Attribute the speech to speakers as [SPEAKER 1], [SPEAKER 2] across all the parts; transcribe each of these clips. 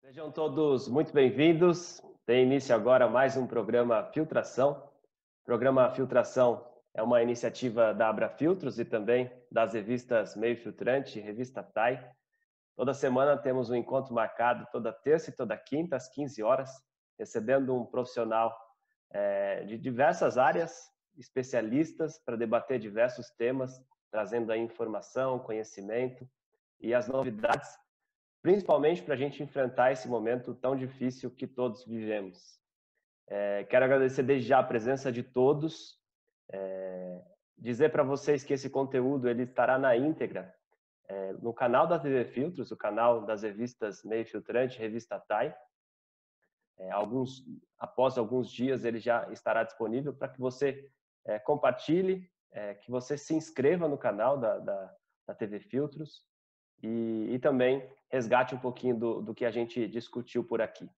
[SPEAKER 1] Sejam todos muito bem-vindos. Tem início agora mais um programa Filtração. O programa Filtração é uma iniciativa da Abra Filtros e também das revistas Meio Filtrante e Revista TAI. Toda semana temos um encontro marcado, toda terça e toda quinta, às 15 horas, recebendo um profissional é, de diversas áreas, especialistas, para debater diversos temas, trazendo aí informação, conhecimento e as novidades, principalmente para a gente enfrentar esse momento tão difícil que todos vivemos. É, quero agradecer desde já a presença de todos, é, dizer para vocês que esse conteúdo ele estará na íntegra é, no canal da TV Filtros, o canal das revistas Meio Filtrante, Revista TAI. É, alguns, após alguns dias ele já estará disponível para que você é, compartilhe, é, que você se inscreva no canal da, da, da TV Filtros e, e, também resgate um pouquinho do, do que a gente discutiu por aqui.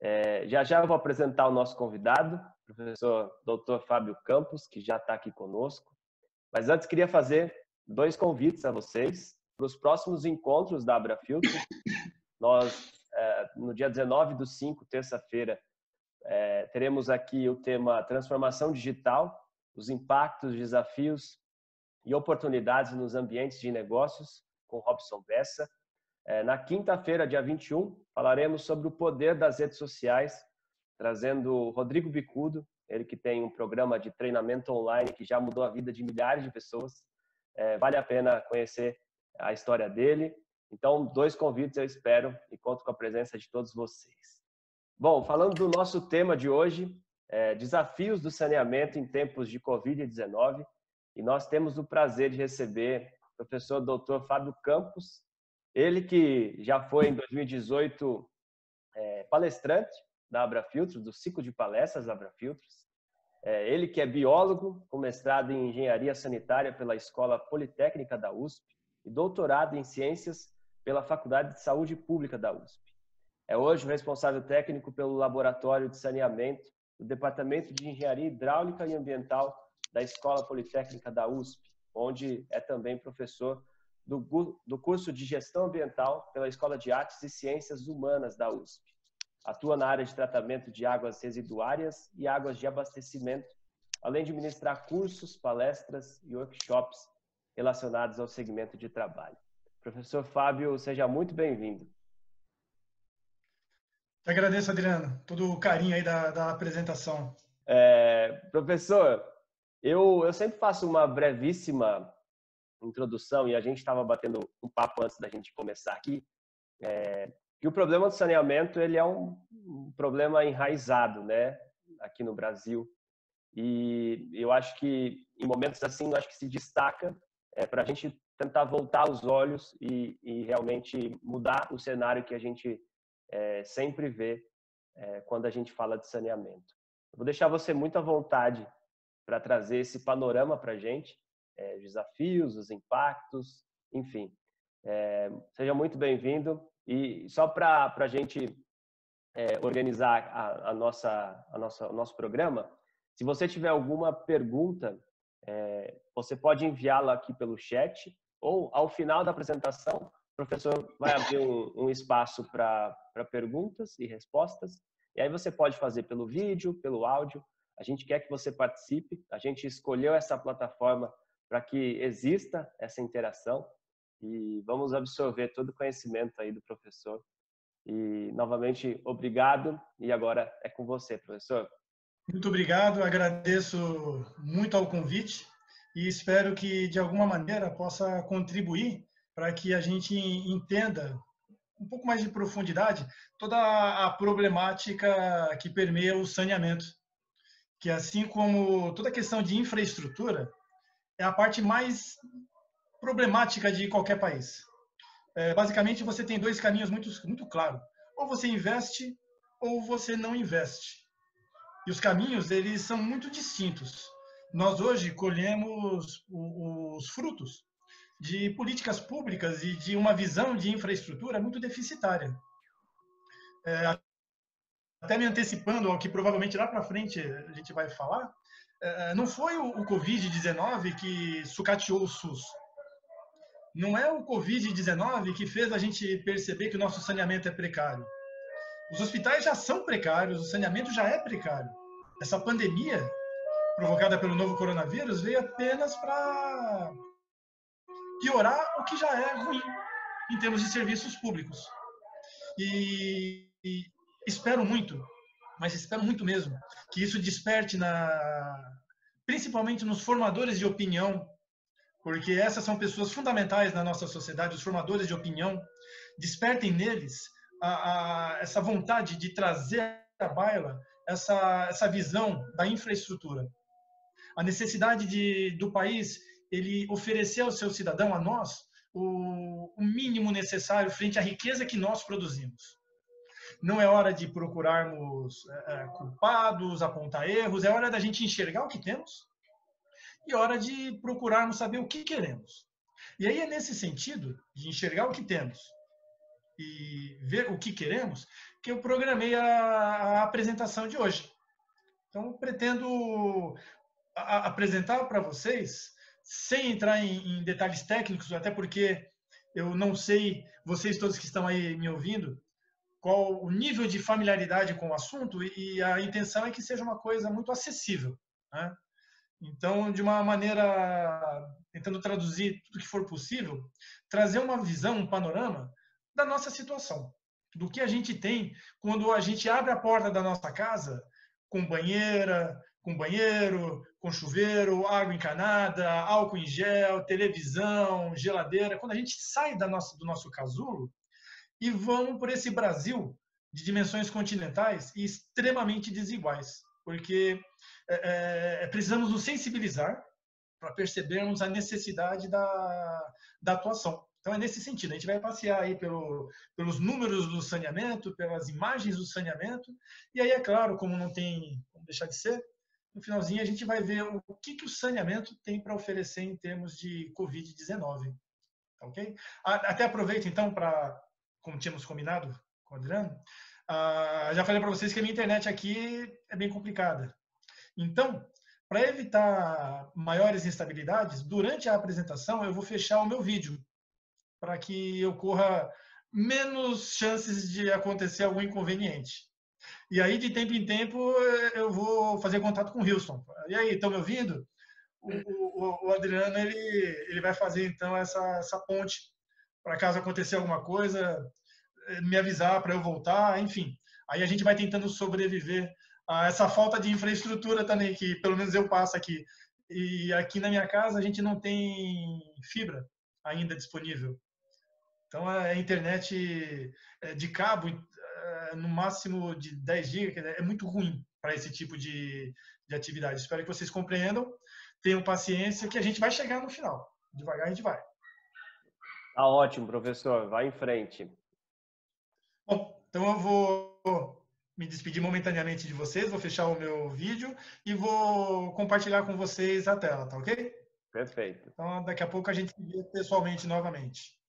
[SPEAKER 1] É, já já eu vou apresentar o nosso convidado, professor Dr. Fábio Campos, que já está aqui conosco. Mas antes queria fazer dois convites a vocês para os próximos encontros da Abra Filtro. Nós, no dia 19 do 5, terça-feira, é, teremos aqui o tema Transformação Digital, os impactos, desafios e oportunidades nos ambientes de negócios, com Robson Bessa. É, na quinta-feira, dia 21, falaremos sobre o poder das redes sociais, trazendo Rodrigo Bicudo, ele que tem um programa de treinamento online que já mudou a vida de milhares de pessoas. Vale a pena conhecer a história dele. Então, dois convites eu espero e conto com a presença de todos vocês. Bom, falando do nosso tema de hoje, é, desafios do saneamento em tempos de Covid-19, e nós temos o prazer de receber o professor Dr. Fábio Campos, ele que já foi em 2018 é, palestrante da Abra Filtros, do ciclo de palestras da Abra Filtros. É, ele que é biólogo, com mestrado em engenharia sanitária pela Escola Politécnica da USP e doutorado em ciências pela Faculdade de Saúde Pública da USP. É hoje o responsável técnico pelo Laboratório de Saneamento do Departamento de Engenharia Hidráulica e Ambiental da Escola Politécnica da USP, onde é também professor do, do curso de Gestão Ambiental pela Escola de Artes e Ciências Humanas da USP. Atua na área de tratamento de águas residuárias e águas de abastecimento, além de ministrar cursos, palestras e workshops relacionados ao segmento de trabalho. Professor Fábio, seja muito bem-vindo.
[SPEAKER 2] Agradeço, Adriano, todo o carinho aí da, da apresentação.
[SPEAKER 1] É, professor, eu, eu sempre faço uma brevíssima introdução e a gente estava batendo um papo antes da gente começar aqui, é, que o problema do saneamento ele é um, um problema enraizado, né, aqui no Brasil. E eu acho que em momentos assim, eu acho que se destaca é, para a gente tentar voltar os olhos e, e, realmente mudar o cenário que a gente é, sempre vê é, quando a gente fala de saneamento. Eu vou deixar você muito à vontade para trazer esse panorama para a gente, é, desafios, os impactos, enfim. É, seja muito bem-vindo e só para a gente é, organizar a, a, nossa, a nossa, o nosso programa, se você tiver alguma pergunta, é, você pode enviá-la aqui pelo chat ou ao final da apresentação, o professor vai abrir um, um espaço para perguntas e respostas. E aí você pode fazer pelo vídeo, pelo áudio. A gente quer que você participe. A gente escolheu essa plataforma para que exista essa interação e vamos absorver todo o conhecimento aí do professor. E novamente obrigado e agora é com você, professor.
[SPEAKER 2] Muito obrigado, agradeço muito ao convite e espero que de alguma maneira possa contribuir para que a gente entenda um pouco mais de profundidade toda a problemática que permeia o saneamento, que assim como toda a questão de infraestrutura é a parte mais problemática de qualquer país. É, basicamente, você tem dois caminhos muito, muito claros. Ou você investe ou você não investe. E os caminhos, eles são muito distintos. Nós hoje colhemos os frutos de políticas públicas e de uma visão de infraestrutura muito deficitária. É, até me antecipando ao que provavelmente lá para frente a gente vai falar, é, não foi o Covid-19 que sucateou o SUS. Não é o Covid-19 que fez a gente perceber que o nosso saneamento é precário. Os hospitais já são precários, o saneamento já é precário. Essa pandemia provocada pelo novo coronavírus veio apenas para piorar o que já é ruim em termos de serviços públicos. E, e espero muito, mas espero muito mesmo, que isso desperte na, principalmente nos formadores de opinião, porque essas são pessoas fundamentais na nossa sociedade, os formadores de opinião, despertem neles a, a, essa vontade de trazer à baila essa, essa visão da infraestrutura. A necessidade de, do país ele oferecer ao seu cidadão, a nós, o, o mínimo necessário frente à riqueza que nós produzimos. Não é hora de procurarmos é, culpados, apontar erros, é hora da gente enxergar o que temos e hora de procurarmos saber o que queremos. E aí é nesse sentido, de enxergar o que temos e ver o que queremos, que eu programei a, a apresentação de hoje. Então, pretendo apresentar para vocês sem entrar em, em, detalhes técnicos, até porque eu não sei, vocês todos que estão aí me ouvindo, qual o nível de familiaridade com o assunto e a intenção é que seja uma coisa muito acessível. Né? Então, de uma maneira, tentando traduzir tudo que for possível, trazer uma visão, um panorama da nossa situação, do que a gente tem quando a gente abre a porta da nossa casa com banheira, com banheiro, com chuveiro, água encanada, álcool em gel, televisão, geladeira. Quando a gente sai da nossa, do nosso casulo e vamos por esse Brasil de dimensões continentais e extremamente desiguais, porque é, é, precisamos nos sensibilizar para percebermos a necessidade da, da atuação. Então é nesse sentido, a gente vai passear aí pelo, pelos números do saneamento, pelas imagens do saneamento, e aí é claro, como não tem como deixar de ser, no finalzinho a gente vai ver o que, que o saneamento tem para oferecer em termos de Covid-19. Ok? Até aproveito então para, como tínhamos combinado com o Adriano, já falei para vocês que a minha internet aqui é bem complicada. Então, para evitar maiores instabilidades, durante a apresentação eu vou fechar o meu vídeo para que ocorra menos chances de acontecer algum inconveniente. E aí, de tempo em tempo, eu vou fazer contato com o Wilson. E aí, estão me ouvindo? O, o, o, Adriano, ele, ele vai fazer, então, essa, essa ponte para caso acontecer alguma coisa, me avisar para eu voltar, enfim. Aí a gente vai tentando sobreviver a essa falta de infraestrutura também, que pelo menos eu passo aqui. E aqui na minha casa a gente não tem fibra ainda disponível. Então a internet é, de cabo no máximo de 10 GB, é muito ruim para esse tipo de, de atividade. Espero que vocês compreendam, tenham paciência, que a gente vai chegar no final. Devagar a gente vai.
[SPEAKER 1] Tá ótimo, professor. Vai em frente.
[SPEAKER 2] Bom, então eu vou me despedir momentaneamente de vocês, vou fechar o meu vídeo e vou compartilhar com vocês a tela, tá ok?
[SPEAKER 1] Perfeito.
[SPEAKER 2] Então, daqui a pouco a gente se vê pessoalmente novamente.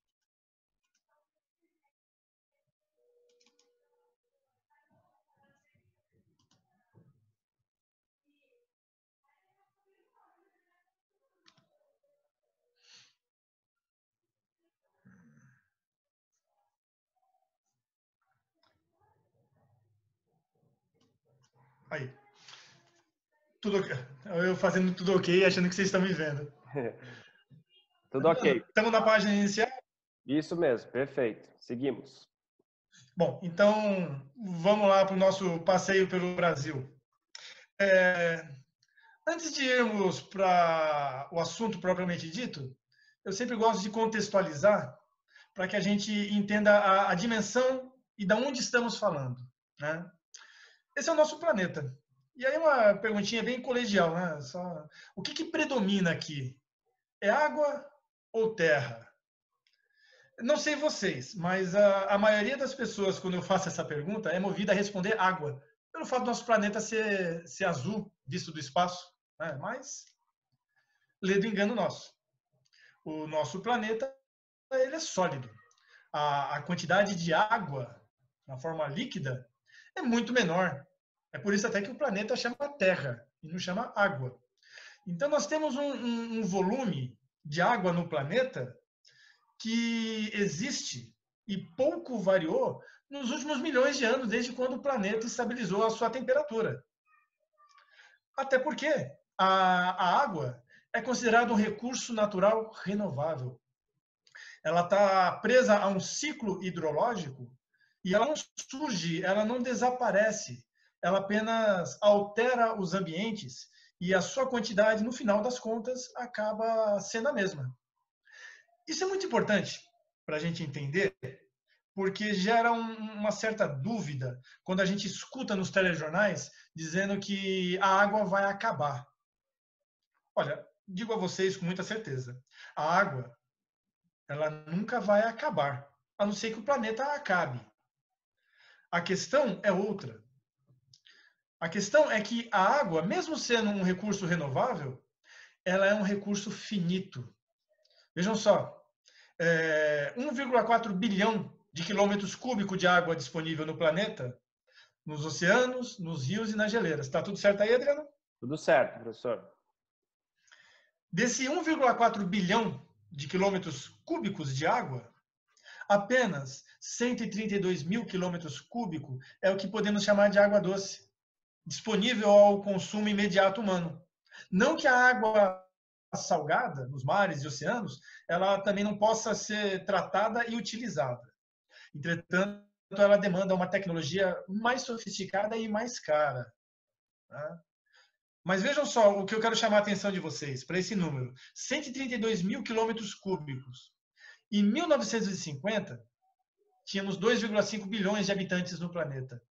[SPEAKER 2] Aí. Tudo Eu fazendo tudo ok, achando que vocês estão me vendo.
[SPEAKER 1] tudo ok.
[SPEAKER 2] Estamos na página inicial?
[SPEAKER 1] Isso mesmo, perfeito. Seguimos.
[SPEAKER 2] Bom, então vamos lá para o nosso passeio pelo Brasil. É, antes de irmos para o assunto propriamente dito, eu sempre gosto de contextualizar para que a gente entenda a, a dimensão e da onde estamos falando. Né? Esse é o nosso planeta. E aí uma perguntinha bem colegial, né? Só, o que, que predomina aqui? É água ou terra? Não sei vocês, mas a, a, maioria das pessoas, quando eu faço essa pergunta, é movida a responder água, pelo fato do nosso planeta ser, ser azul, visto do espaço. Né? Mas, do engano nosso. O nosso planeta ele é sólido. A, a quantidade de água na forma líquida é muito menor. É por isso até que o planeta chama Terra e não chama água. Então nós temos um, um, um volume de água no planeta que existe e pouco variou nos últimos milhões de anos, desde quando o planeta estabilizou a sua temperatura. Até porque a, a água é considerada um recurso natural renovável. Ela está presa a um ciclo hidrológico e ela não surge, ela não desaparece, ela apenas altera os ambientes e a sua quantidade, no final das contas, acaba sendo a mesma. Isso é muito importante para a gente entender, porque gera um, uma certa dúvida quando a gente escuta nos telejornais dizendo que a água vai acabar. Olha, digo a vocês com muita certeza, a água ela nunca vai acabar, a não ser que o planeta acabe. A questão é outra. A questão é que a água, mesmo sendo um recurso renovável, ela é um recurso finito. Vejam só, é, 1,4 bilhão de quilômetros cúbicos de água disponível no planeta, nos oceanos, nos rios e nas geleiras. Está tudo certo aí, Adriano?
[SPEAKER 1] Tudo certo, professor.
[SPEAKER 2] Desse 1,4 bilhão de quilômetros cúbicos de água, apenas 132 mil quilômetros cúbicos é o que podemos chamar de água doce, disponível ao consumo imediato humano. Não que a água salgada nos mares e oceanos, ela também não possa ser tratada e utilizada. Entretanto, ela demanda uma tecnologia mais sofisticada e mais cara. Tá? Mas vejam só o que eu quero chamar a atenção de vocês para esse número: 132 mil quilômetros cúbicos. Em 1950, tínhamos 2,5 bilhões de habitantes no planeta.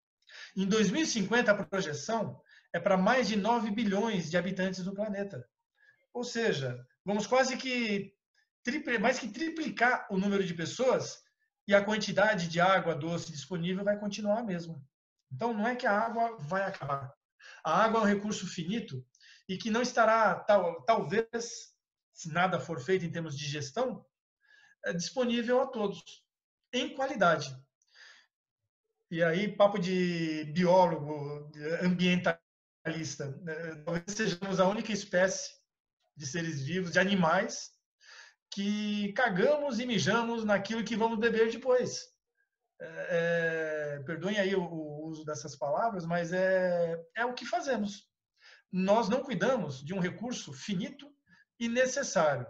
[SPEAKER 2] Em 2050, a projeção é para mais de 9 bilhões de habitantes no planeta. Ou seja, vamos quase que mais que triplicar o número de pessoas e a quantidade de água doce disponível vai continuar a mesma. Então, não é que a água vai acabar. A água é um recurso finito e que não estará, tal, talvez, se nada for feito em termos de gestão, disponível a todos, em qualidade. E aí, papo de biólogo, ambientalista. Né? Talvez sejamos a única espécie de seres vivos, de animais, que cagamos e mijamos naquilo que vamos beber depois. É, é, perdoem aí o, o, uso dessas palavras, mas é, é o que fazemos. Nós não cuidamos de um recurso finito e necessário.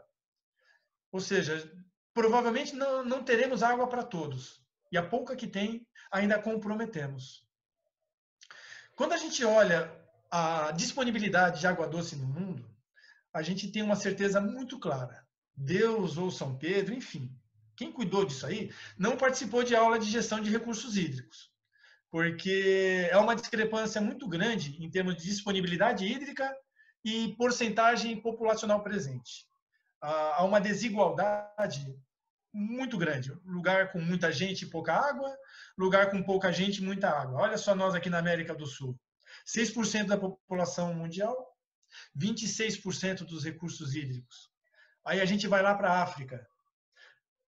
[SPEAKER 2] Ou seja, provavelmente não, não teremos água para todos. E a pouca que tem, ainda comprometemos. Quando a gente olha a disponibilidade de água doce no mundo, a gente tem uma certeza muito clara. Deus ou São Pedro, enfim, quem cuidou disso aí, não participou de aula de gestão de recursos hídricos, porque é uma discrepância muito grande em termos de disponibilidade hídrica e porcentagem populacional presente. Há uma desigualdade muito grande. Lugar com muita gente e pouca água, lugar com pouca gente e muita água. Olha só nós aqui na América do Sul. 6% da população mundial, 26% dos recursos hídricos. Aí a gente vai lá para a África.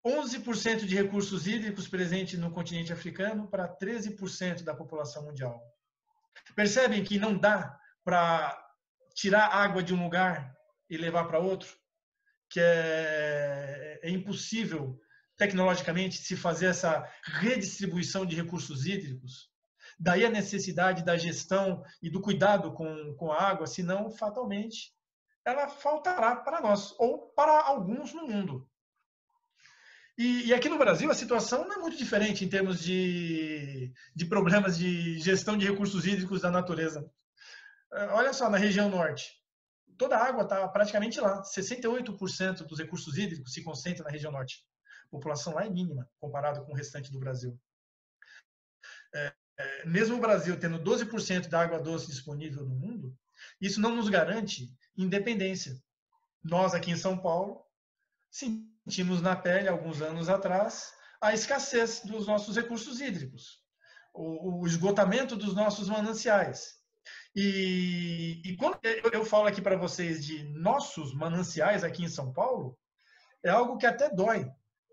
[SPEAKER 2] 11% de recursos hídricos presentes no continente africano para 13% da população mundial. Percebem que não dá para tirar água de um lugar e levar para outro? Que é, é impossível tecnologicamente se fazer essa redistribuição de recursos hídricos? Daí a necessidade da gestão e do cuidado com, com a água, senão, fatalmente, ela faltará para nós ou para alguns no mundo. E, e, aqui no Brasil a situação não é muito diferente em termos de, de problemas de gestão de recursos hídricos da natureza. Olha só, na região norte, toda a água está praticamente lá. 68% dos recursos hídricos se concentram na região norte. A população lá é mínima comparado com o restante do Brasil. É, é, mesmo o Brasil tendo 12% da água doce disponível no mundo, isso não nos garante independência. Nós aqui em São Paulo sentimos na pele alguns anos atrás a escassez dos nossos recursos hídricos, o, o esgotamento dos nossos mananciais. E, e quando eu, eu falo aqui para vocês de nossos mananciais aqui em São Paulo, é algo que até dói,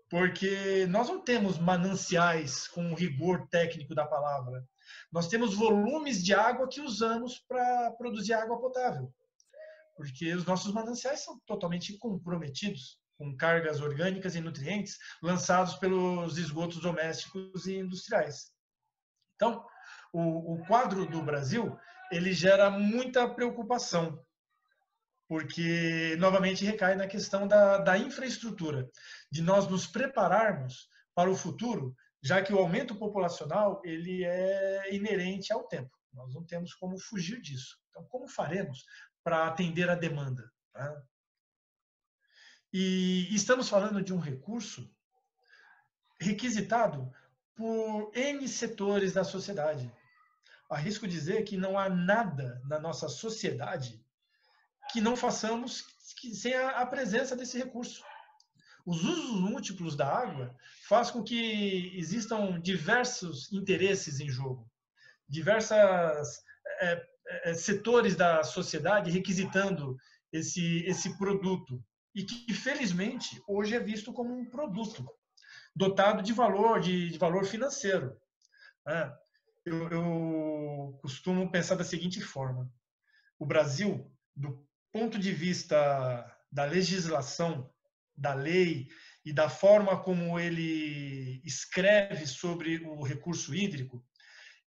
[SPEAKER 2] porque nós não temos mananciais com o rigor técnico da palavra. Nós temos volumes de água que usamos para produzir água potável, porque os nossos mananciais são totalmente comprometidos com cargas orgânicas e nutrientes lançados pelos esgotos domésticos e industriais. Então, o, o quadro do Brasil ele gera muita preocupação, porque novamente recai na questão da, da infraestrutura, de nós nos prepararmos para o futuro, já que o aumento populacional ele é inerente ao tempo. Nós não temos como fugir disso. Então, como faremos para atender a demanda? Tá? E estamos falando de um recurso requisitado por N setores da sociedade. Arrisco dizer que não há nada na nossa sociedade que não façamos sem a presença desse recurso. Os usos múltiplos da água faz com que existam diversos interesses em jogo, diversas é, é, setores da sociedade requisitando esse esse produto e que felizmente hoje é visto como um produto dotado de valor de, de valor financeiro. É, eu, eu costumo pensar da seguinte forma: o Brasil, do ponto de vista da legislação da lei e da forma como ele escreve sobre o recurso hídrico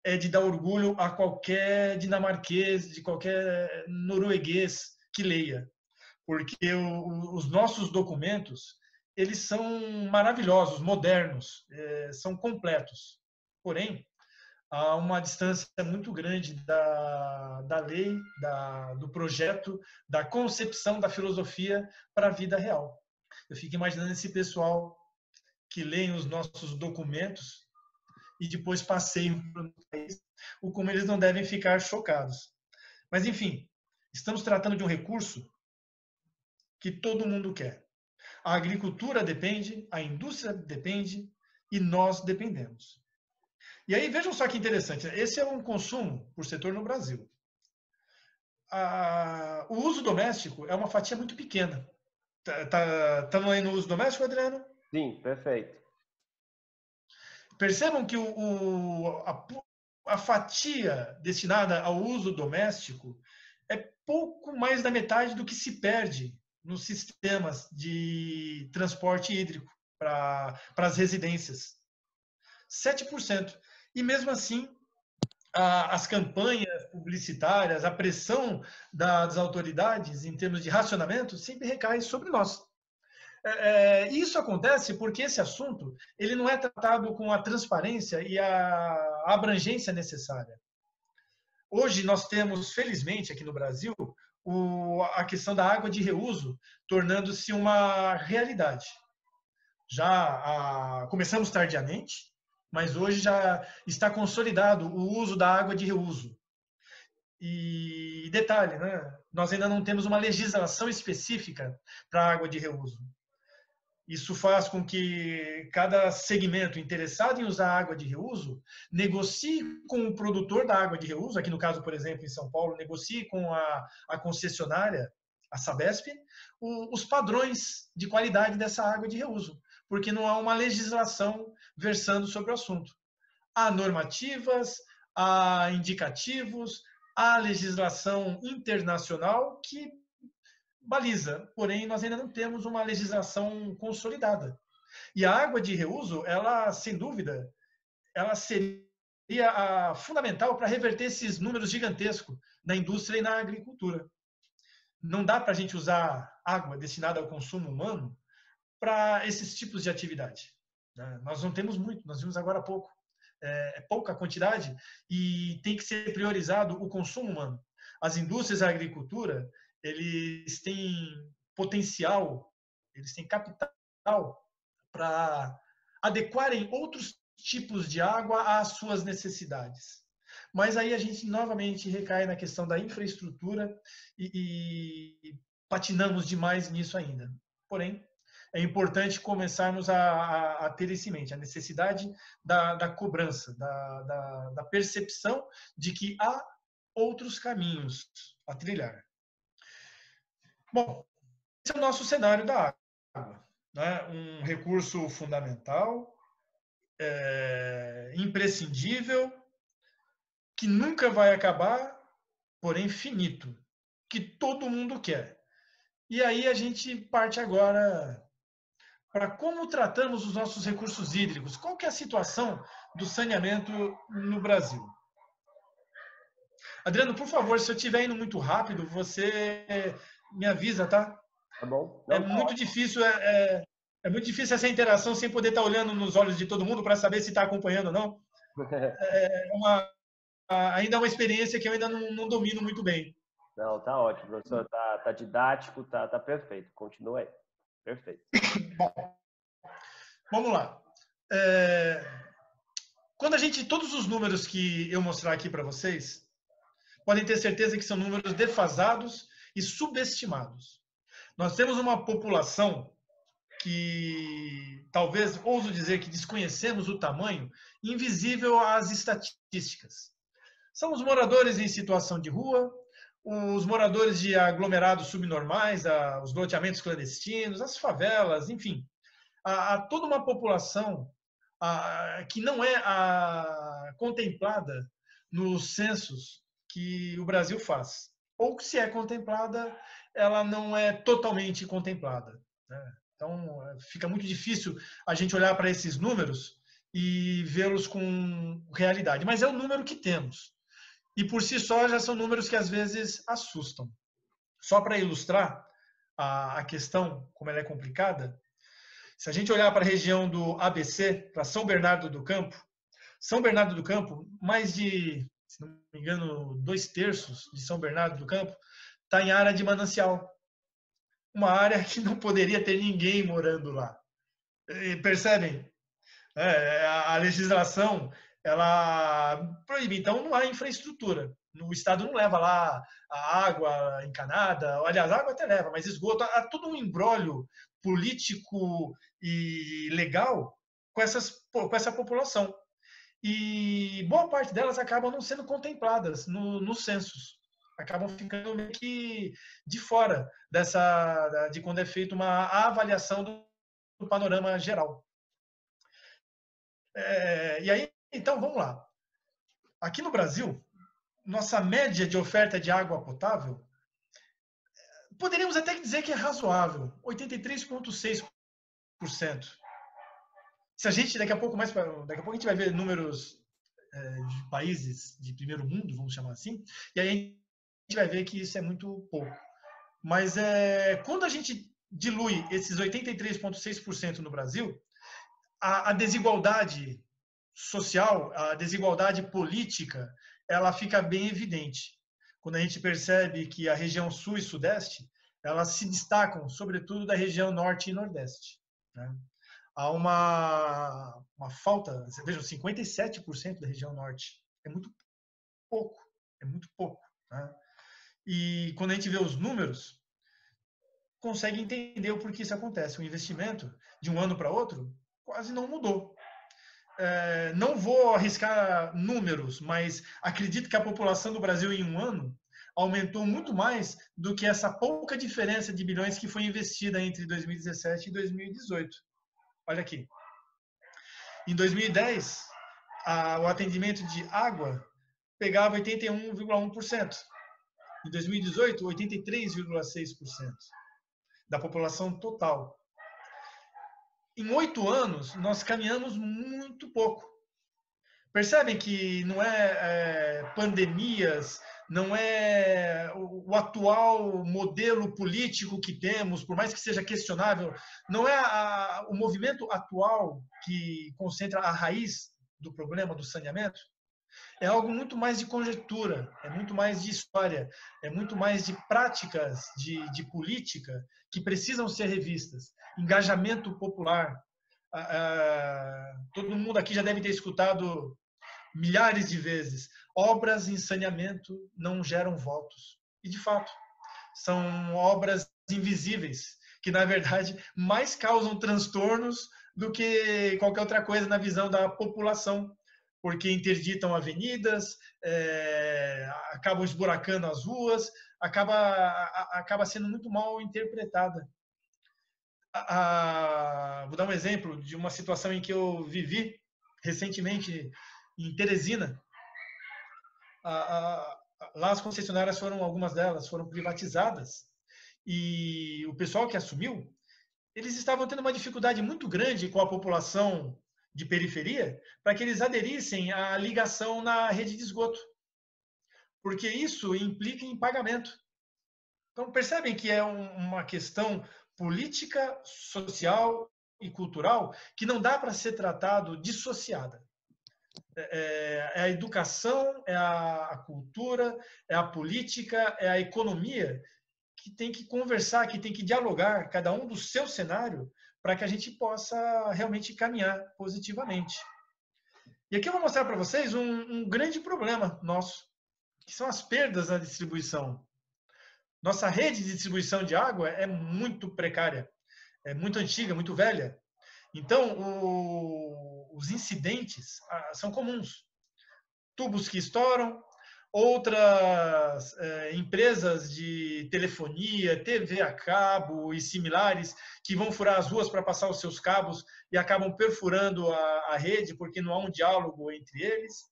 [SPEAKER 2] é de dar orgulho a qualquer dinamarquês, de qualquer norueguês que leia, porque o, os nossos documentos eles são maravilhosos, modernos, é, são completos. Porém, há uma distância muito grande da, da lei, da, do projeto, da concepção da filosofia para a vida real. Eu fico imaginando esse pessoal que leem os nossos documentos e depois passeiam o país, o como eles não devem ficar chocados. Mas, enfim, estamos tratando de um recurso que todo mundo quer. A agricultura depende, a indústria depende e nós dependemos. E aí vejam só que interessante, esse é um consumo por setor no Brasil. o uso doméstico é uma fatia muito pequena. Tá, tá, tá aí no uso doméstico, Adriano?
[SPEAKER 1] Sim, perfeito.
[SPEAKER 2] Percebam que o, o a, a, fatia destinada ao uso doméstico é pouco mais da metade do que se perde nos sistemas de transporte hídrico para as residências. 7%. E mesmo assim, as campanhas publicitárias, a pressão das autoridades em termos de racionamento sempre recai sobre nós. É, é, isso acontece porque esse assunto ele não é tratado com a transparência e a abrangência necessária. Hoje nós temos, felizmente, aqui no Brasil, o, a questão da água de reuso tornando-se uma realidade. Já a, começamos tardiamente, mas hoje já está consolidado o uso da água de reuso. E detalhe, né? nós ainda não temos uma legislação específica para água de reuso. Isso faz com que cada segmento interessado em usar água de reuso negocie com o produtor da água de reuso, aqui no caso, por exemplo, em São Paulo, negocie com a, a concessionária, a Sabesp, o, os padrões de qualidade dessa água de reuso porque não há uma legislação versando sobre o assunto. Há normativas, há indicativos, há legislação internacional que baliza, porém nós ainda não temos uma legislação consolidada. E a água de reuso, ela, sem dúvida, ela seria a fundamental para reverter esses números gigantescos na indústria e na agricultura. Não dá para a gente usar água destinada ao consumo humano para esses tipos de atividade. Né? Nós não temos muito, nós vimos agora pouco. É, é pouca quantidade e tem que ser priorizado o consumo humano. As indústrias e a agricultura, eles têm potencial, eles têm capital para adequarem outros tipos de água às suas necessidades. Mas aí a gente novamente recai na questão da infraestrutura e, e patinamos demais nisso ainda. Porém, é importante começarmos a, a, a ter isso em mente, a necessidade da, da cobrança, da, da, da percepção de que há outros caminhos a trilhar. Bom, esse é o nosso cenário da água. Né? Um recurso fundamental, é, imprescindível, que nunca vai acabar, porém finito, que todo mundo quer. E aí a gente parte agora para como tratamos os nossos recursos hídricos. Qual que é a situação do saneamento no Brasil? Adriano, por favor, se eu estiver indo muito rápido, você me avisa, tá?
[SPEAKER 1] Tá bom.
[SPEAKER 2] Não, é muito difícil, é, é, é, muito difícil essa interação sem poder estar olhando nos olhos de todo mundo para saber se está acompanhando ou não. É uma, ainda é uma experiência que eu ainda não, não domino muito bem.
[SPEAKER 1] Não, tá ótimo, professor. Tá, tá didático, tá, tá perfeito. Continua aí. Perfeito. Bom,
[SPEAKER 2] vamos lá. É, quando a gente, todos os números que eu mostrar aqui para vocês, podem ter certeza que são números defasados e subestimados. Nós temos uma população que talvez ouso dizer que desconhecemos o tamanho, invisível às estatísticas. São os moradores em situação de rua, os moradores de aglomerados subnormais, os loteamentos clandestinos, as favelas, enfim, a, a toda uma população a, que não é a, contemplada nos censos que o Brasil faz. Ou que se é contemplada, ela não é totalmente contemplada. Né? Então, fica muito difícil a gente olhar para esses números e vê-los com realidade. Mas é o número que temos e por si só já são números que às vezes assustam. Só para ilustrar a, a, questão, como ela é complicada, se a gente olhar para a região do ABC, para São Bernardo do Campo, São Bernardo do Campo, mais de, se não me engano, dois terços de São Bernardo do Campo está em área de manancial. Uma área que não poderia ter ninguém morando lá. E percebem? É, a legislação ela proíbe. Então, não há infraestrutura. O Estado não leva lá a água encanada, aliás, a água até leva, mas esgoto, há todo um embrólio político e legal com, essas, com essa população. E boa parte delas acabam não sendo contempladas no, nos censos. Acabam ficando meio que de fora dessa de quando é feita uma avaliação do, panorama geral. É, e aí então, vamos lá. Aqui no Brasil, nossa média de oferta de água potável, poderíamos até dizer que é razoável, 83,6%. Se a gente, daqui a pouco mais, daqui a pouco a gente vai ver números é, de países de primeiro mundo, vamos chamar assim, e aí a gente vai ver que isso é muito pouco. Mas é, quando a gente dilui esses 83,6% no Brasil, a, a desigualdade social, a desigualdade política, ela fica bem evidente. Quando a gente percebe que a região sul e sudeste, elas se destacam, sobretudo da região norte e nordeste. Né? Há uma, uma falta, vejam, 57% da região norte. É muito pouco, é muito pouco. Né? E quando a gente vê os números, consegue entender o porquê isso acontece. O investimento, de um ano para outro, quase não mudou é, não vou arriscar números, mas acredito que a população do Brasil em um ano aumentou muito mais do que essa pouca diferença de bilhões que foi investida entre 2017 e 2018. Olha aqui. Em 2010, a, o atendimento de água pegava 81,1%. Em 2018, 83,6% da população total em oito anos, nós caminhamos muito pouco. Percebem que não é, é pandemias, não é o, o, atual modelo político que temos, por mais que seja questionável, não é a, o movimento atual que concentra a raiz do problema do saneamento? É algo muito mais de conjectura, é muito mais de história, é muito mais de práticas de, de política que precisam ser revistas engajamento popular. todo mundo aqui já deve ter escutado milhares de vezes: obras em saneamento não geram votos. E, de fato, são obras invisíveis, que, na verdade, mais causam transtornos do que qualquer outra coisa na visão da população, porque interditam avenidas, é, acabam esburacando as ruas, acaba, acaba sendo muito mal interpretada a, vou dar um exemplo de uma situação em que eu vivi recentemente em Teresina. a, a, lá as concessionárias foram, algumas delas foram privatizadas, e o pessoal que assumiu, eles estavam tendo uma dificuldade muito grande com a população de periferia para que eles aderissem à ligação na rede de esgoto. Porque isso implica em pagamento. Então, percebem que é um, uma questão política, social e cultural que não dá para ser tratado dissociada. É, é, é a educação, é a cultura, é a política, é a economia que tem que conversar, que tem que dialogar, cada um do seu cenário, para que a gente possa realmente caminhar positivamente. E aqui eu vou mostrar para vocês um, um, grande problema nosso, que são as perdas na distribuição. Nossa rede de distribuição de água é muito precária, é muito antiga, muito velha. Então, o, os incidentes ah, são comuns. Tubos que estouram, outras é, empresas de telefonia, TV a cabo e similares que vão furar as ruas para passar os seus cabos e acabam perfurando a, a, rede porque não há um diálogo entre eles.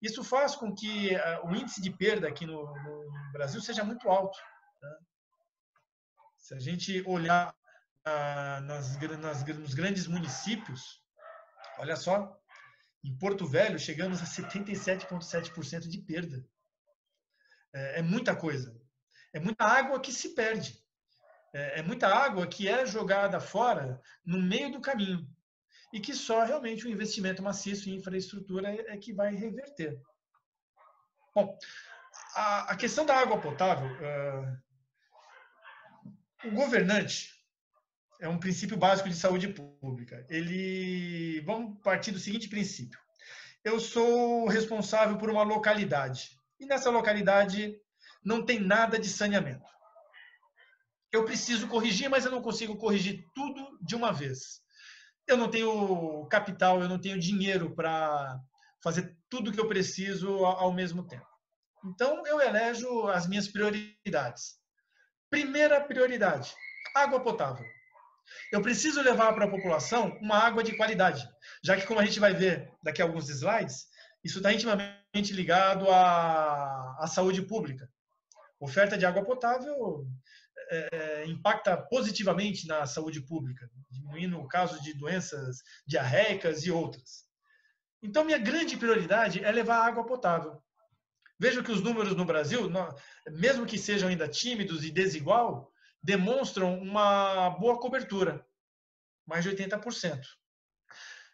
[SPEAKER 2] Isso faz com que uh, o índice de perda aqui no, no Brasil seja muito alto. Né? Se a gente olhar uh, nas, nas, nos grandes municípios, olha só, em Porto Velho, chegamos a 77,7% de perda. É, é, muita coisa. É muita água que se perde. É, é muita água que é jogada fora no meio do caminho. E que só realmente o investimento maciço em infraestrutura é, é que vai reverter. Bom, a, a questão da água potável, uh, o governante, é um princípio básico de saúde pública. Ele, vamos partir do seguinte princípio: eu sou responsável por uma localidade e nessa localidade não tem nada de saneamento. Eu preciso corrigir, mas eu não consigo corrigir tudo de uma vez. Eu não tenho capital, eu não tenho dinheiro para fazer tudo que eu preciso ao mesmo tempo. Então, eu elejo as minhas prioridades. Primeira prioridade: água potável. Eu preciso levar para a população uma água de qualidade, já que, como a gente vai ver daqui a alguns slides, isso está intimamente ligado à, à saúde pública. Oferta de água potável é, impacta positivamente na saúde pública, diminuindo o caso de doenças diarreicas e outras. Então, minha grande prioridade é levar água potável. Vejo que os números no Brasil, mesmo que sejam ainda tímidos e desigual, demonstram uma boa cobertura, mais de 80%.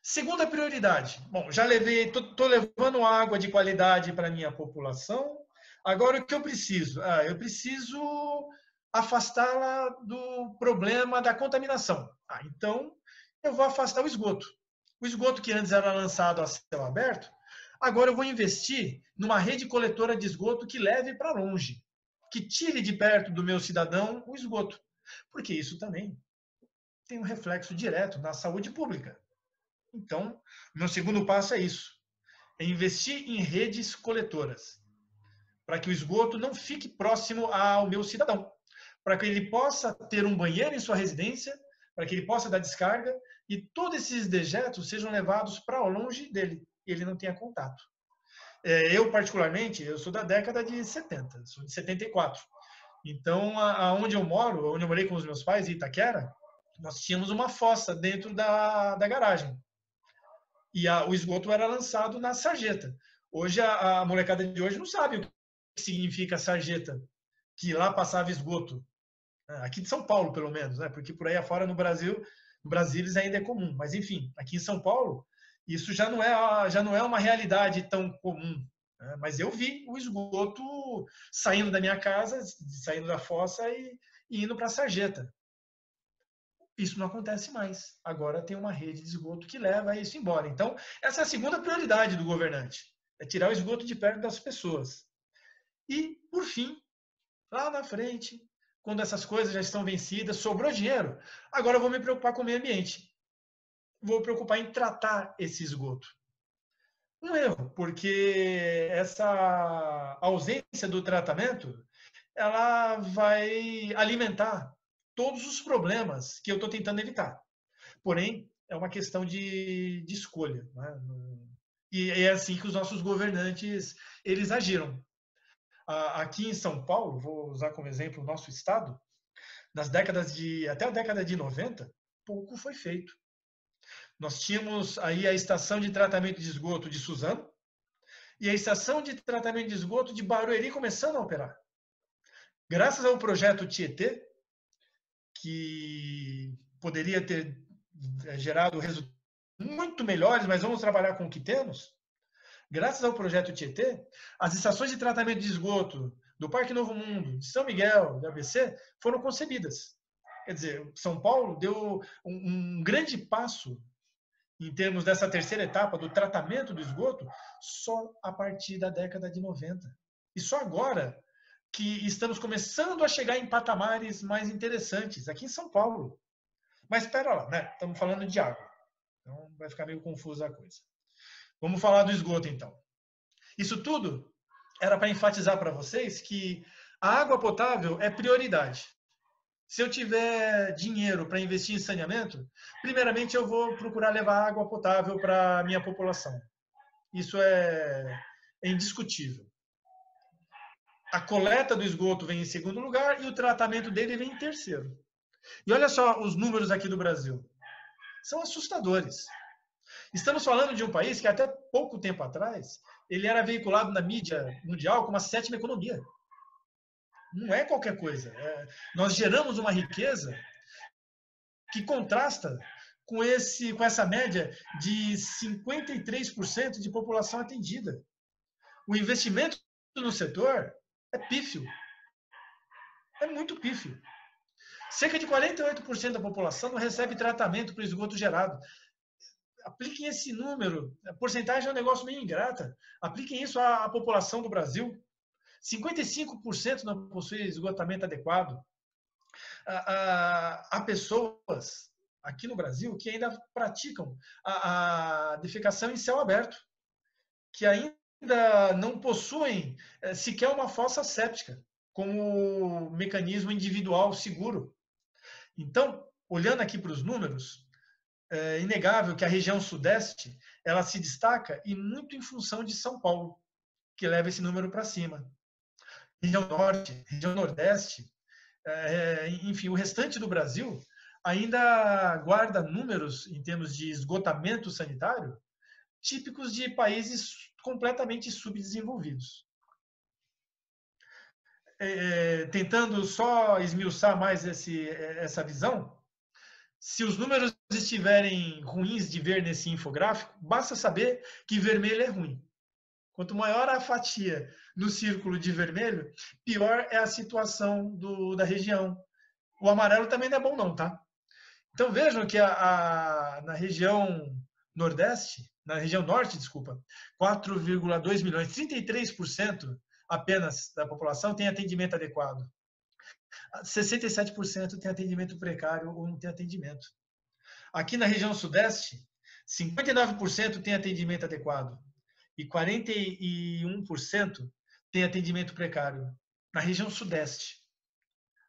[SPEAKER 2] Segunda prioridade. Bom, já levei, estou levando água de qualidade para minha população. Agora, o que eu preciso? Ah, eu preciso afastá-la do problema da contaminação. Ah, então, eu vou afastar o esgoto. O esgoto que antes era lançado a céu aberto, agora eu vou investir numa rede coletora de esgoto que leve para longe que tire de perto do meu cidadão o esgoto, porque isso também tem um reflexo direto na saúde pública. Então, meu segundo passo é isso: é investir em redes coletoras, para que o esgoto não fique próximo ao meu cidadão, para que ele possa ter um banheiro em sua residência, para que ele possa dar descarga e todos esses dejetos sejam levados para longe dele e ele não tenha contato. É, eu, particularmente, eu sou da década de 70, sou de 74. Então, aonde eu moro, onde eu morei com os meus pais, em Itaquera, nós tínhamos uma fossa dentro da, da garagem. E a, o esgoto era lançado na sarjeta. Hoje, a, a molecada de hoje não sabe o que significa sarjeta, que lá passava esgoto. É, aqui de São Paulo, pelo menos, né? porque por aí afora no Brasil, no Brasil ainda é comum. Mas, enfim, aqui em São Paulo, isso já não é, já não é uma realidade tão comum. Né? Mas eu vi o esgoto saindo da minha casa, saindo da fossa e, e indo para a sarjeta. Isso não acontece mais. Agora tem uma rede de esgoto que leva isso embora. Então, essa é a segunda prioridade do governante: é tirar o esgoto de perto das pessoas. E, por fim, lá na frente, quando essas coisas já estão vencidas, sobrou dinheiro, agora eu vou me preocupar com o meio ambiente vou preocupar em tratar esse esgoto. Um erro, porque essa ausência do tratamento ela vai alimentar todos os problemas que eu estou tentando evitar. Porém, é uma questão de, de escolha. Né? E é assim que os nossos governantes eles agiram. Aqui em São Paulo, vou usar como exemplo o nosso estado, nas décadas de até a década de 90, pouco foi feito. Nós tínhamos aí a estação de tratamento de esgoto de Suzano e a estação de tratamento de esgoto de Barueri começando a operar. Graças ao projeto Tietê, que poderia ter eh, gerado resultados muito melhores, mas vamos trabalhar com o que temos. Graças ao projeto Tietê, as estações de tratamento de esgoto do Parque Novo Mundo, de São Miguel, do ABC, foram concebidas. Quer dizer, São Paulo deu um, um grande passo em termos dessa terceira etapa do tratamento do esgoto só a partir da década de 90. E só agora que estamos começando a chegar em patamares mais interessantes aqui em São Paulo. Mas espera lá, né? Estamos falando de água. Então vai ficar meio confusa a coisa. Vamos falar do esgoto então. Isso tudo era para enfatizar para vocês que a água potável é prioridade. Se eu tiver dinheiro para investir em saneamento, primeiramente eu vou procurar levar água potável para a minha população. Isso é, é indiscutível. A coleta do esgoto vem em segundo lugar e o tratamento dele vem em terceiro. E olha só os números aqui do Brasil. São assustadores. Estamos falando de um país que até pouco tempo atrás ele era veiculado na mídia mundial como a sétima economia. Não é qualquer coisa. É, nós geramos uma riqueza que contrasta com, esse, com essa média de 53% de população atendida. O investimento no setor é pífio. É muito pífio. Cerca de 48% da população não recebe tratamento para o esgoto gerado. Apliquem esse número. A porcentagem é um negócio meio ingrata. Apliquem isso à, à população do Brasil. 55% não possui esgotamento adequado. Há pessoas aqui no Brasil que ainda praticam a, a defecação em céu aberto, que ainda não possuem eh, sequer uma fossa séptica como mecanismo individual seguro. Então, olhando aqui para os números, é inegável que a região sudeste ela se destaca e muito em função de São Paulo, que leva esse número para cima. Região norte, região nordeste, é, enfim, o restante do Brasil ainda guarda números em termos de esgotamento sanitário típicos de países completamente subdesenvolvidos. É, tentando só esmiuçar mais esse, essa visão, se os números estiverem ruins de ver nesse infográfico, basta saber que vermelho é ruim. Quanto maior a fatia no círculo de vermelho, pior é a situação do, da região. O amarelo também não é bom não, tá? Então vejam que a, a na região nordeste, na região norte, desculpa, 4,2 milhões, 33% apenas da população tem atendimento adequado. 67% tem atendimento precário ou não tem atendimento. Aqui na região sudeste, 59% tem atendimento adequado e 41% tem atendimento precário. Na região sudeste,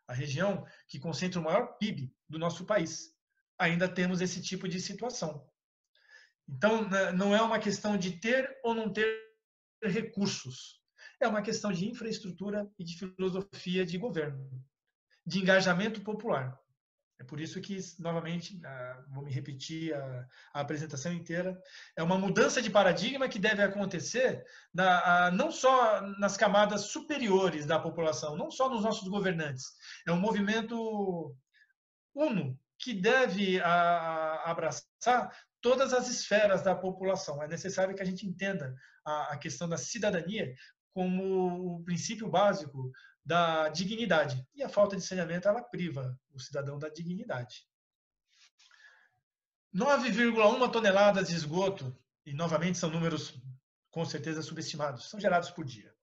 [SPEAKER 2] a região que concentra o maior PIB do nosso país, ainda temos esse tipo de situação. Então, não é uma questão de ter ou não ter recursos é uma questão de infraestrutura e de filosofia de governo, de engajamento popular. É por isso que, novamente, vou me repetir a, a apresentação inteira, é uma mudança de paradigma que deve acontecer na, não só nas camadas superiores da população, não só nos nossos governantes. É um movimento uno que deve abraçar todas as esferas da população. É necessário que a gente entenda a, questão da cidadania como o princípio básico da dignidade. E a falta de saneamento ela priva o cidadão da dignidade. 9,1 toneladas de esgoto, e novamente são números com certeza subestimados, são gerados por dia.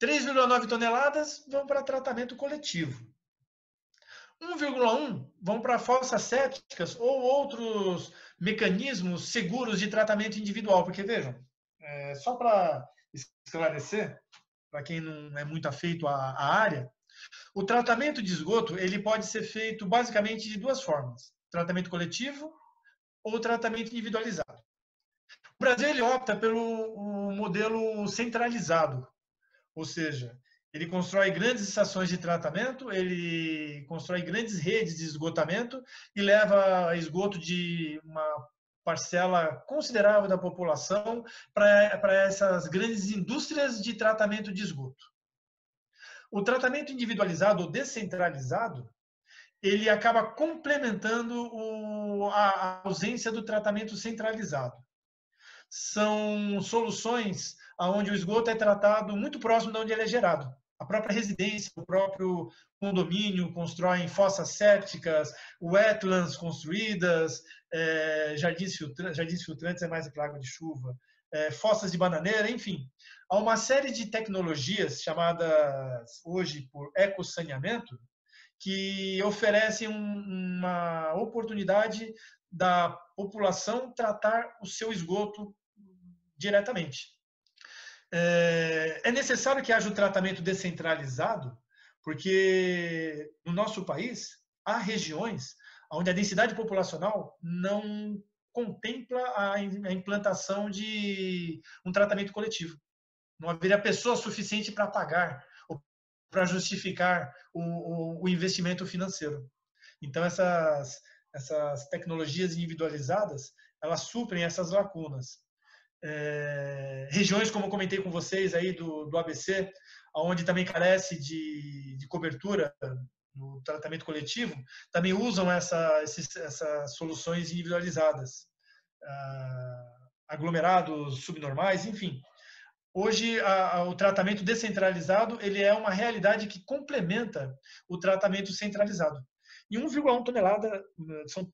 [SPEAKER 2] 3,9 toneladas vão para tratamento coletivo. 1,1 vão para fossas sépticas ou outros mecanismos seguros de tratamento individual, porque vejam, é, só para esclarecer, para quem não é muito afeito à, à, área, o tratamento de esgoto ele pode ser feito basicamente de duas formas: tratamento coletivo ou tratamento individualizado. Brasil ele opta pelo modelo centralizado, ou seja, ele constrói grandes estações de tratamento, ele constrói grandes redes de esgotamento e leva esgoto de uma parcela considerável da população para essas grandes indústrias de tratamento de esgoto. O tratamento individualizado ou descentralizado, ele acaba complementando o, a ausência do tratamento centralizado. São soluções onde o esgoto é tratado muito próximo de onde ele é gerado. A própria residência, o próprio condomínio constroem fossas sépticas, wetlands construídas, é, jardins, filtrantes, jardins filtrantes é mais para água de chuva, é, fossas de bananeira, enfim. Há uma série de tecnologias chamadas hoje por ecossaneamento que oferecem um, uma oportunidade da população tratar o seu esgoto diretamente. É, é necessário que haja um tratamento descentralizado, porque no nosso país há regiões onde a densidade populacional não contempla a implantação de um tratamento coletivo. Não haveria pessoa suficiente para pagar ou para justificar o, o, investimento financeiro. Então essas essas tecnologias individualizadas elas suprem essas lacunas. É, regiões como comentei com vocês aí do, do ABC, onde também carece de, de cobertura no tratamento coletivo, também usam essa, esses, essas soluções individualizadas, ah, aglomerados subnormais, enfim. Hoje, a, a, o tratamento descentralizado ele é uma realidade que complementa o tratamento centralizado. E 1,1 tonelada são,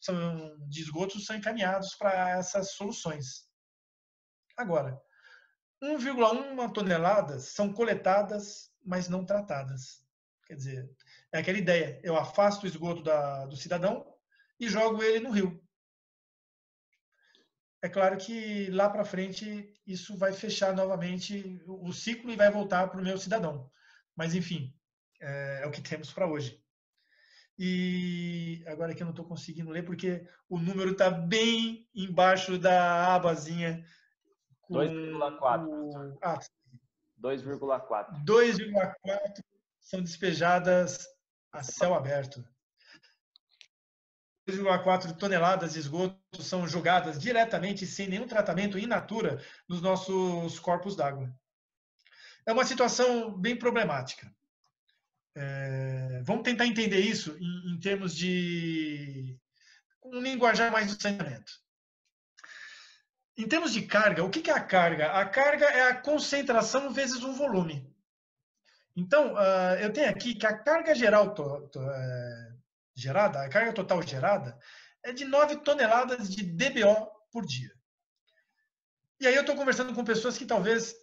[SPEAKER 2] de esgotos são encaminhados para essas soluções. Agora, 1,1 toneladas são coletadas, mas não tratadas. Quer dizer, é aquela ideia: eu afasto o esgoto da, do cidadão e jogo ele no rio. É claro que lá para frente isso vai fechar novamente o ciclo e vai voltar para o meu cidadão. Mas, enfim, é, é o que temos para hoje. E agora que eu não estou conseguindo ler, porque o número está bem embaixo da abazinha
[SPEAKER 1] 2,4. Ah, 2,4.
[SPEAKER 2] 2,4 são despejadas a céu aberto. 2,4 toneladas de esgoto são jogadas diretamente, sem nenhum tratamento in natura, nos nossos corpos d'água. É uma situação bem problemática. É, vamos tentar entender isso em, em termos de um linguajar mais do saneamento. Em termos de carga, o que é a carga? A carga é a concentração vezes um volume. Então, uh, eu tenho aqui que a carga geral é, gerada, a carga total gerada, é de 9 toneladas de DBO por dia. E aí eu estou conversando com pessoas que talvez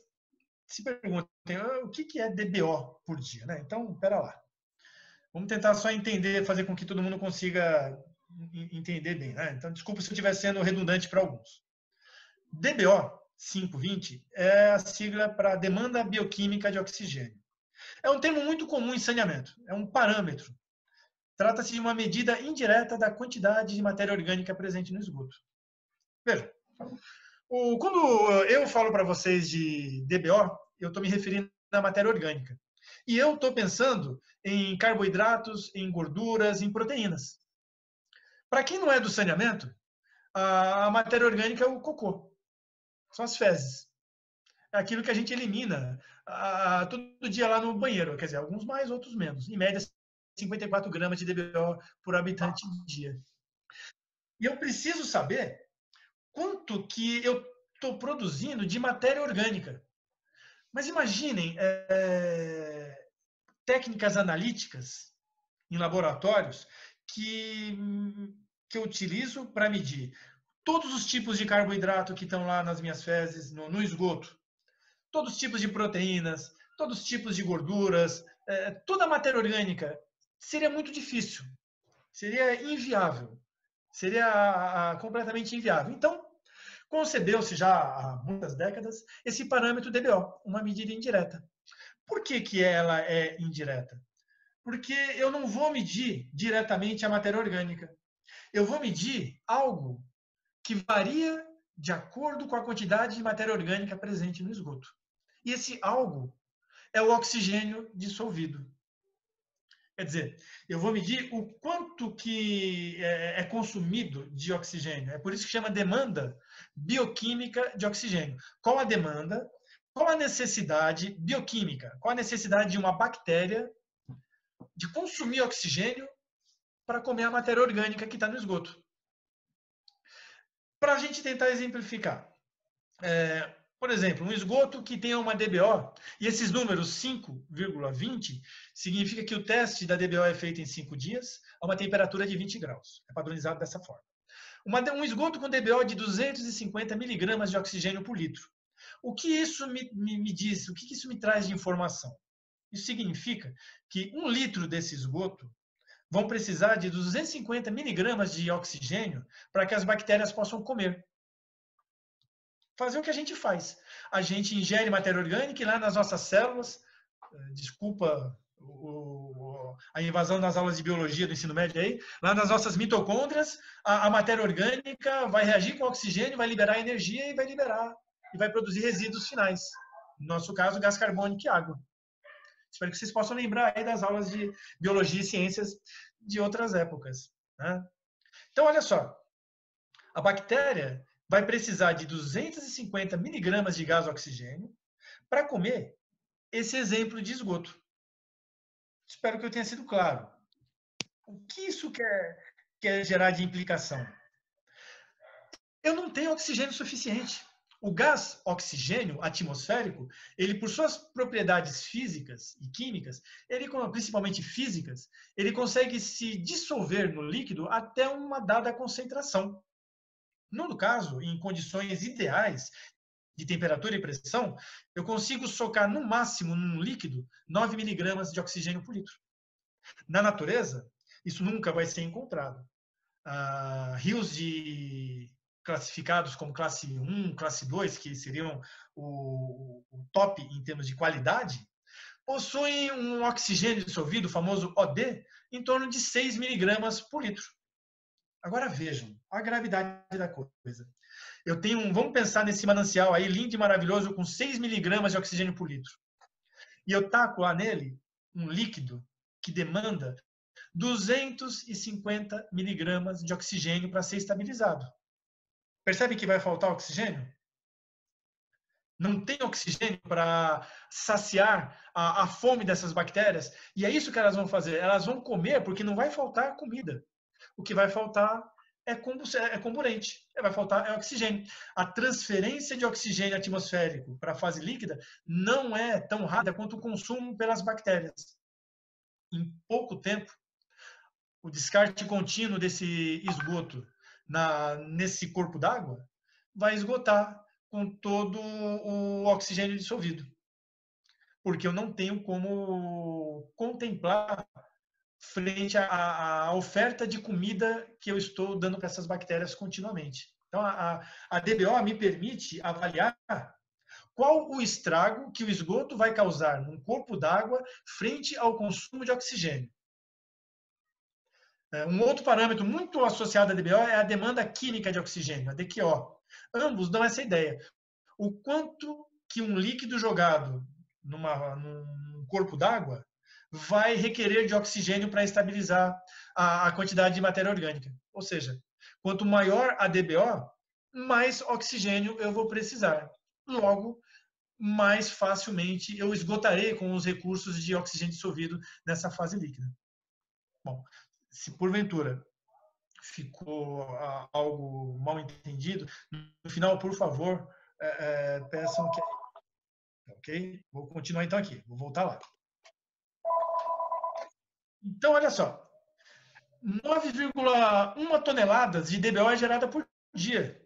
[SPEAKER 2] se perguntem ah, o que, que é DBO por dia. Né? Então, pera lá. Vamos tentar só entender, fazer com que todo mundo consiga entender bem. Né? Então, desculpa se eu estiver sendo redundante para alguns. DBO 520 é a sigla para demanda bioquímica de oxigênio. É um termo muito comum em saneamento, é um parâmetro. Trata-se de uma medida indireta da quantidade de matéria orgânica presente no esgoto. Veja, quando eu falo para vocês de DBO, eu estou me referindo à matéria orgânica. E eu estou pensando em carboidratos, em gorduras, em proteínas. Para quem não é do saneamento, a matéria orgânica é o cocô são as fezes. É aquilo que a gente elimina todo dia lá no banheiro. Quer dizer, alguns mais, outros menos. Em média, 54 gramas de DBO por habitante dia. E eu preciso saber quanto que eu estou produzindo de matéria orgânica. Mas imaginem é, técnicas analíticas em laboratórios que, que eu utilizo para medir todos os tipos de carboidrato que estão lá nas minhas fezes, no, no esgoto, todos os tipos de proteínas, todos os tipos de gorduras, é, toda a matéria orgânica, seria muito difícil, seria inviável, seria a, a, completamente inviável. Então, concebeu-se já há muitas décadas esse parâmetro DBO, uma medida indireta. Por que, que ela é indireta? Porque eu não vou medir diretamente a matéria orgânica. Eu vou medir algo que varia de acordo com a quantidade de matéria orgânica presente no esgoto. E esse algo é o oxigênio dissolvido. Quer dizer, eu vou medir o quanto que é, é consumido de oxigênio. É por isso que chama demanda bioquímica de oxigênio. Qual a demanda? Qual a necessidade bioquímica? Qual a necessidade de uma bactéria de consumir oxigênio para comer a matéria orgânica que está no esgoto? Para a gente tentar exemplificar. É, por exemplo, um esgoto que tenha uma DBO, e esses números 5,20 significa que o teste da DBO é feito em 5 dias a uma temperatura de 20 graus. É padronizado dessa forma. Uma, um esgoto com DBO de 250 miligramas de oxigênio por litro. O que isso me, me, me diz? O que isso me traz de informação? Isso significa que um litro desse esgoto vão precisar de 250 miligramas de oxigênio para que as bactérias possam comer fazer o que a gente faz. A gente ingere matéria orgânica e lá nas nossas células, eh, desculpa o, a invasão nas aulas de biologia do ensino médio aí, lá nas nossas mitocôndrias, a, a matéria orgânica vai reagir com oxigênio, vai liberar energia e vai liberar, e vai produzir resíduos finais. No nosso caso, gás carbônico e água. Espero que vocês possam lembrar aí das aulas de biologia e ciências de outras épocas. Né? Então, olha só. A bactéria vai precisar de 250 miligramas de gás oxigênio para comer esse exemplo de esgoto. Espero que eu tenha sido claro. O que isso quer, quer gerar de implicação? Eu não tenho oxigênio suficiente. O gás oxigênio atmosférico, ele por suas propriedades físicas e químicas, ele principalmente físicas, ele consegue se dissolver no líquido até uma dada concentração. No caso, em condições ideais de temperatura e pressão, eu consigo socar no máximo num líquido 9 miligramas de oxigênio por litro. Na natureza, isso nunca vai ser encontrado. Ah, rios de classificados como classe 1, classe 2, que seriam o, o top em termos de qualidade, possuem um oxigênio dissolvido, o famoso OD, em torno de 6 miligramas por litro. Agora vejam a gravidade da coisa. Eu tenho um, vamos pensar nesse manancial aí, lindo e maravilhoso, com 6 miligramas de oxigênio por litro. E eu taco lá nele um líquido que demanda 250 miligramas de oxigênio para ser estabilizado. Percebe que vai faltar oxigênio? Não tem oxigênio para saciar a, a fome dessas bactérias. E é isso que elas vão fazer. Elas vão comer porque não vai faltar comida o que vai faltar é, é comburente, vai faltar é oxigênio. A transferência de oxigênio atmosférico para a fase líquida não é tão rápida quanto o consumo pelas bactérias. Em pouco tempo, o descarte contínuo desse esgoto na, nesse corpo d'água vai esgotar com todo o oxigênio dissolvido. Porque eu não tenho como contemplar frente à, à, oferta de comida que eu estou dando para essas bactérias continuamente. Então, a, a DBO me permite avaliar qual o estrago que o esgoto vai causar num corpo d'água frente ao consumo de oxigênio. É, um outro parâmetro muito associado à DBO é a demanda química de oxigênio, a DQO. Ambos dão essa ideia. O quanto que um líquido jogado numa, num corpo d'água vai requerer de oxigênio para estabilizar a, a, quantidade de matéria orgânica. Ou seja, quanto maior a DBO, mais oxigênio eu vou precisar. Logo, mais facilmente eu esgotarei com os recursos de oxigênio dissolvido nessa fase líquida. Bom, se porventura ficou ah, algo mal entendido, no final, por favor, é, é, peçam que. Ok? Vou continuar então aqui, vou voltar lá. Então, olha só, 9,1 toneladas de DBO é gerada por dia.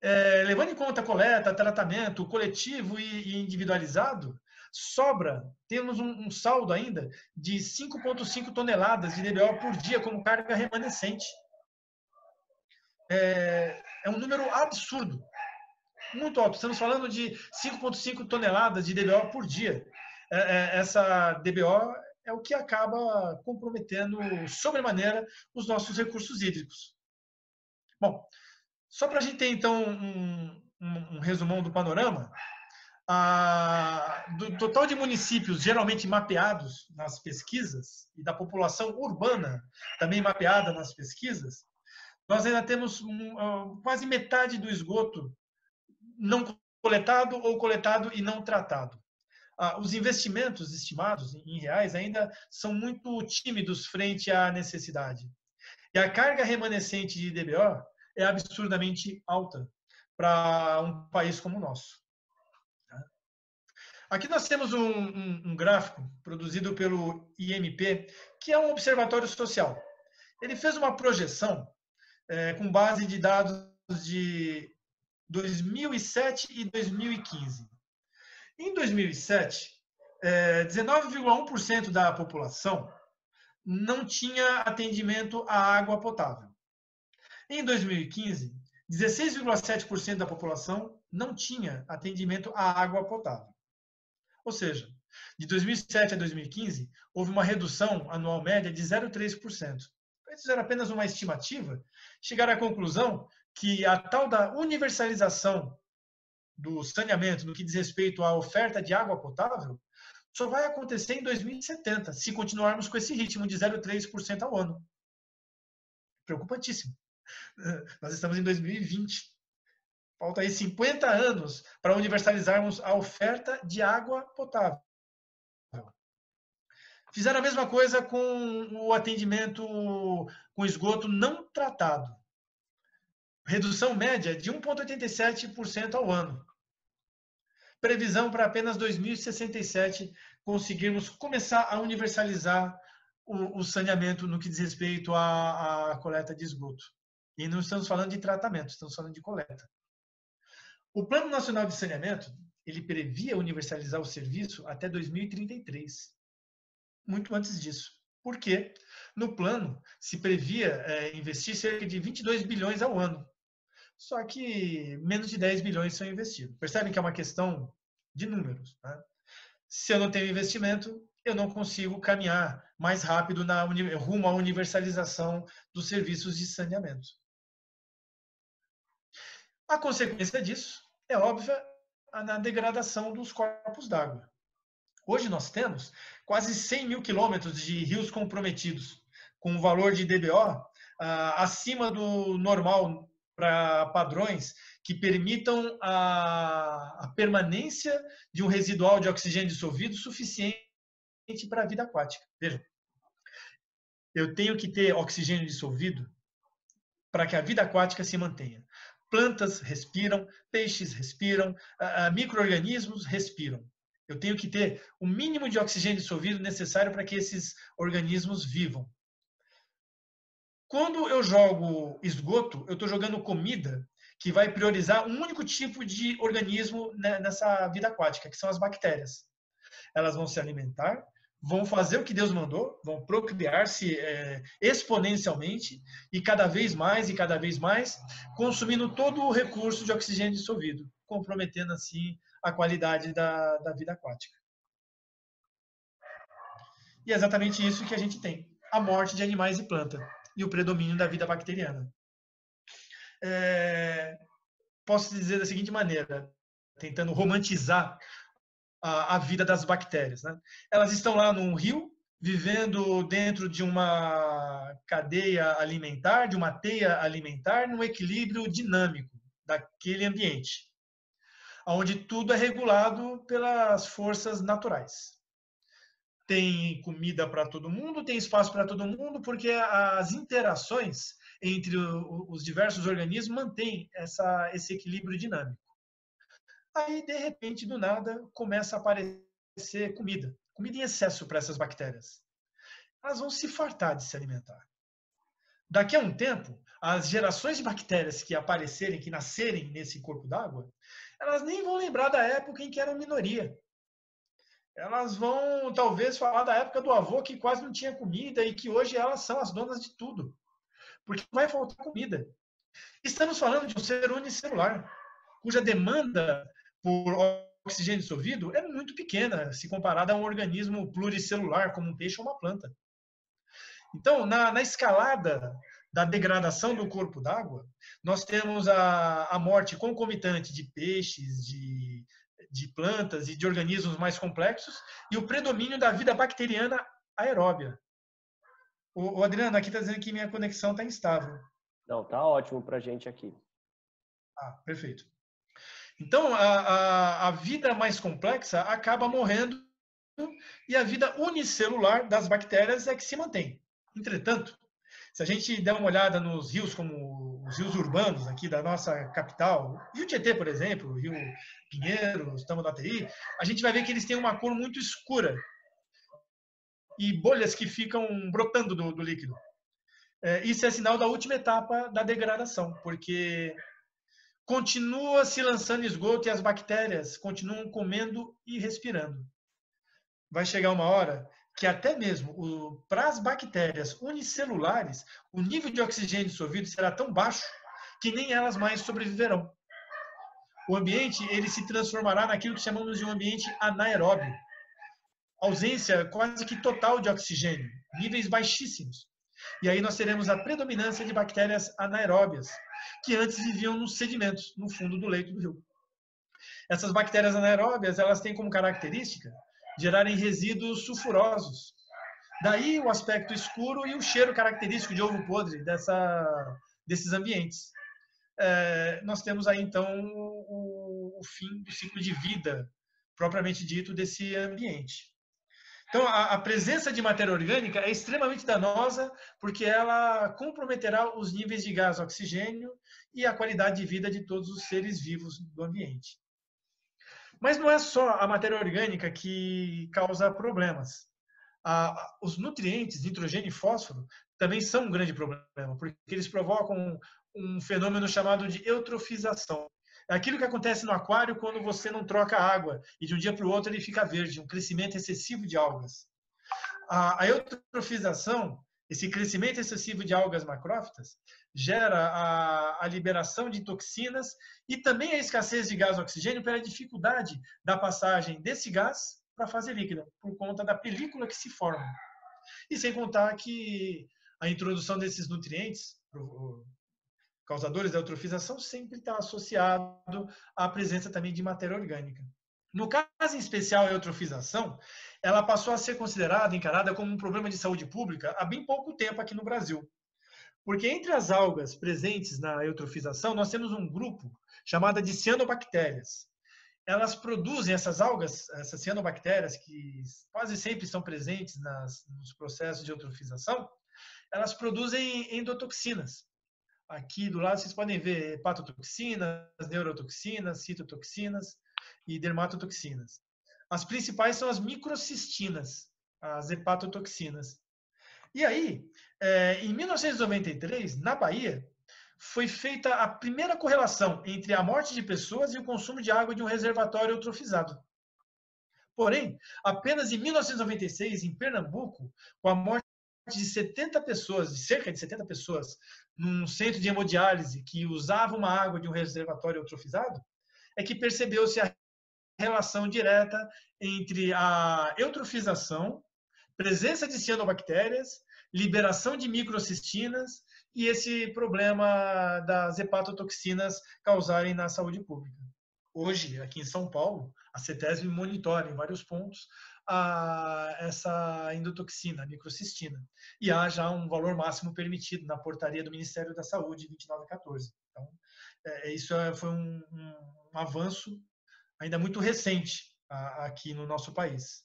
[SPEAKER 2] É, levando em conta coleta, tratamento coletivo e, individualizado, sobra, temos um, um saldo ainda de 5,5 toneladas de DBO por dia como carga remanescente. É, é um número absurdo, muito alto. Estamos falando de 5,5 toneladas de DBO por dia. É, é, essa DBO é o que acaba comprometendo sobremaneira os nossos recursos hídricos. Bom, Só para a gente ter, então, um, um, um resumão do panorama, do total de municípios geralmente mapeados nas pesquisas e da população urbana também mapeada nas pesquisas, nós ainda temos um, quase metade do esgoto não coletado ou coletado e não tratado. Ah, os investimentos estimados em reais ainda são muito tímidos frente à necessidade. E a carga remanescente de DBO é absurdamente alta para um país como o nosso. Aqui nós temos um, um, um, gráfico produzido pelo IMP, que é um observatório social. Ele fez uma projeção é, com base de dados de 2007 e 2015. Em 2007, é, 19,1% da população não tinha atendimento à água potável. Em 2015, 16,7% da população não tinha atendimento à água potável. Ou seja, de 2007 a 2015, houve uma redução anual média de 0,3%. Eles fizeram apenas uma estimativa, chegaram à conclusão que a tal da universalização do saneamento no que diz respeito à oferta de água potável só vai acontecer em 2070, se continuarmos com esse ritmo de 0,3% ao ano. Preocupantíssimo. Nós estamos em 2020. Falta aí 50 anos para universalizarmos a oferta de água potável. Fizeram a mesma coisa com o atendimento com esgoto não tratado. Redução média de 1,87% ao ano. Previsão para apenas 2067 conseguirmos começar a universalizar o, o saneamento no que diz respeito à, à coleta de esgoto. E não estamos falando de tratamento, estamos falando de coleta. O Plano Nacional de Saneamento, ele previa universalizar o serviço até 2033. Muito antes disso. Por quê? No plano, se previa é, investir cerca de 22 bilhões ao ano. Só que menos de 10 bilhões são investidos. Percebem que é uma questão de números. Né? Se eu não tenho investimento, eu não consigo caminhar mais rápido na, rumo à universalização dos serviços de saneamento. A consequência disso é óbvia na degradação dos corpos d'água. Hoje nós temos quase 100 mil quilômetros de rios comprometidos, com um valor de DBO ah, acima do normal para padrões que permitam a, a, permanência de um residual de oxigênio dissolvido suficiente para a vida aquática. Vejam, eu tenho que ter oxigênio dissolvido para que a vida aquática se mantenha plantas respiram, peixes respiram, micro-organismos respiram. Eu tenho que ter o mínimo de oxigênio dissolvido necessário para que esses organismos vivam. Quando eu jogo esgoto, eu estou jogando comida que vai priorizar um único tipo de organismo nessa vida aquática, que são as bactérias. Elas vão se alimentar vão fazer o que Deus mandou, vão procriar-se é, exponencialmente e cada vez mais e cada vez mais, consumindo todo o recurso de oxigênio dissolvido, comprometendo assim a qualidade da, da vida aquática. E é exatamente isso que a gente tem: a morte de animais e planta e o predomínio da vida bacteriana. É, posso dizer da seguinte maneira, tentando romantizar a, a vida das bactérias. Né? Elas estão lá num rio, vivendo dentro de uma cadeia alimentar, de uma teia alimentar, num equilíbrio dinâmico daquele ambiente, onde tudo é regulado pelas forças naturais. Tem comida para todo mundo, tem espaço para todo mundo, porque as interações entre os diversos organismos mantêm essa, esse equilíbrio dinâmico. Aí, de repente, do nada, começa a aparecer comida. Comida em excesso para essas bactérias. Elas vão se fartar de se alimentar. Daqui a um tempo, as gerações de bactérias que aparecerem, que nascerem nesse corpo d'água, elas nem vão lembrar da época em que eram minoria. Elas vão, talvez, falar da época do avô que quase não tinha comida e que hoje elas são as donas de tudo. Porque vai faltar comida. Estamos falando de um ser unicelular, cuja demanda por oxigênio dissolvido é muito pequena se comparada a um organismo pluricelular como um peixe ou uma planta. Então, na, na escalada da degradação do corpo d'água, nós temos a, a morte concomitante de peixes, de, de plantas e de organismos mais complexos e o predomínio da vida bacteriana aeróbia. O, o Adriano aqui está dizendo que minha conexão está instável.
[SPEAKER 1] Não, tá ótimo para a gente aqui.
[SPEAKER 2] Ah, perfeito. Então, a, a, a vida mais complexa acaba morrendo e a vida unicelular das bactérias é que se mantém. Entretanto, se a gente der uma olhada nos rios como os rios urbanos aqui da nossa capital, Rio Tietê, por exemplo, Rio Pinheiro, TI, a gente vai ver que eles têm uma cor muito escura e bolhas que ficam brotando do, do líquido. É, isso é sinal da última etapa da degradação, porque continua se lançando esgoto e as bactérias continuam comendo e respirando. Vai chegar uma hora que até mesmo para as bactérias unicelulares, o nível de oxigênio dissolvido será tão baixo que nem elas mais sobreviverão. O ambiente ele se transformará naquilo que chamamos de um ambiente anaeróbio. Ausência quase que total de oxigênio, níveis baixíssimos. E aí nós teremos a predominância de bactérias anaeróbias, que antes viviam nos sedimentos, no fundo do leito do rio. Essas bactérias anaeróbias, elas têm como característica gerarem resíduos sulfurosos. Daí o aspecto escuro e o cheiro característico de ovo podre dessa, desses ambientes. É, nós temos aí então o, o, fim do ciclo de vida propriamente dito desse ambiente. Então, a, a, presença de matéria orgânica é extremamente danosa porque ela comprometerá os níveis de gás oxigênio e a qualidade de vida de todos os seres vivos do ambiente. Mas não é só a matéria orgânica que causa problemas. Ah, os nutrientes, nitrogênio e fósforo, também são um grande problema, porque eles provocam um fenômeno chamado de eutrofização. É aquilo que acontece no aquário quando você não troca água e de um dia para o outro ele fica verde, um crescimento excessivo de algas. A, a eutrofização esse crescimento excessivo de algas macrófitas gera a, a, liberação de toxinas e também a escassez de gás oxigênio pela dificuldade da passagem desse gás para a fase líquida, por conta da película que se forma. E sem contar que a introdução desses nutrientes, causadores da eutrofização, sempre está associado à presença também de matéria orgânica. No caso em especial, a eutrofização, ela passou a ser considerada, encarada como um problema de saúde pública há bem pouco tempo aqui no Brasil. Porque entre as algas presentes na eutrofização, nós temos um grupo chamado de cianobactérias. Elas produzem essas algas, essas cianobactérias, que quase sempre estão presentes nas, nos processos de eutrofização, elas produzem endotoxinas. Aqui do lado vocês podem ver hepatotoxinas, neurotoxinas, citotoxinas e dermatotoxinas. As principais são as microcistinas, as hepatotoxinas. E aí, é, em 1993, na Bahia, foi feita a primeira correlação entre a morte de pessoas e o consumo de água de um reservatório eutrofizado. Porém, apenas em 1996, em Pernambuco, com a morte de 70 pessoas, de cerca de 70 pessoas, num centro de hemodiálise que usava uma água de um reservatório eutrofizado, é que percebeu-se a relação direta entre a eutrofização, presença de cianobactérias, liberação de microcistinas e esse problema das hepatotoxinas causarem na saúde pública. Hoje, aqui em São Paulo, a CETESB monitora em vários pontos a, essa endotoxina, a microcistina. E há já um valor máximo permitido na portaria do Ministério da Saúde, 2914. Então, é, isso é, foi um, um, um avanço ainda muito recente aqui no nosso país.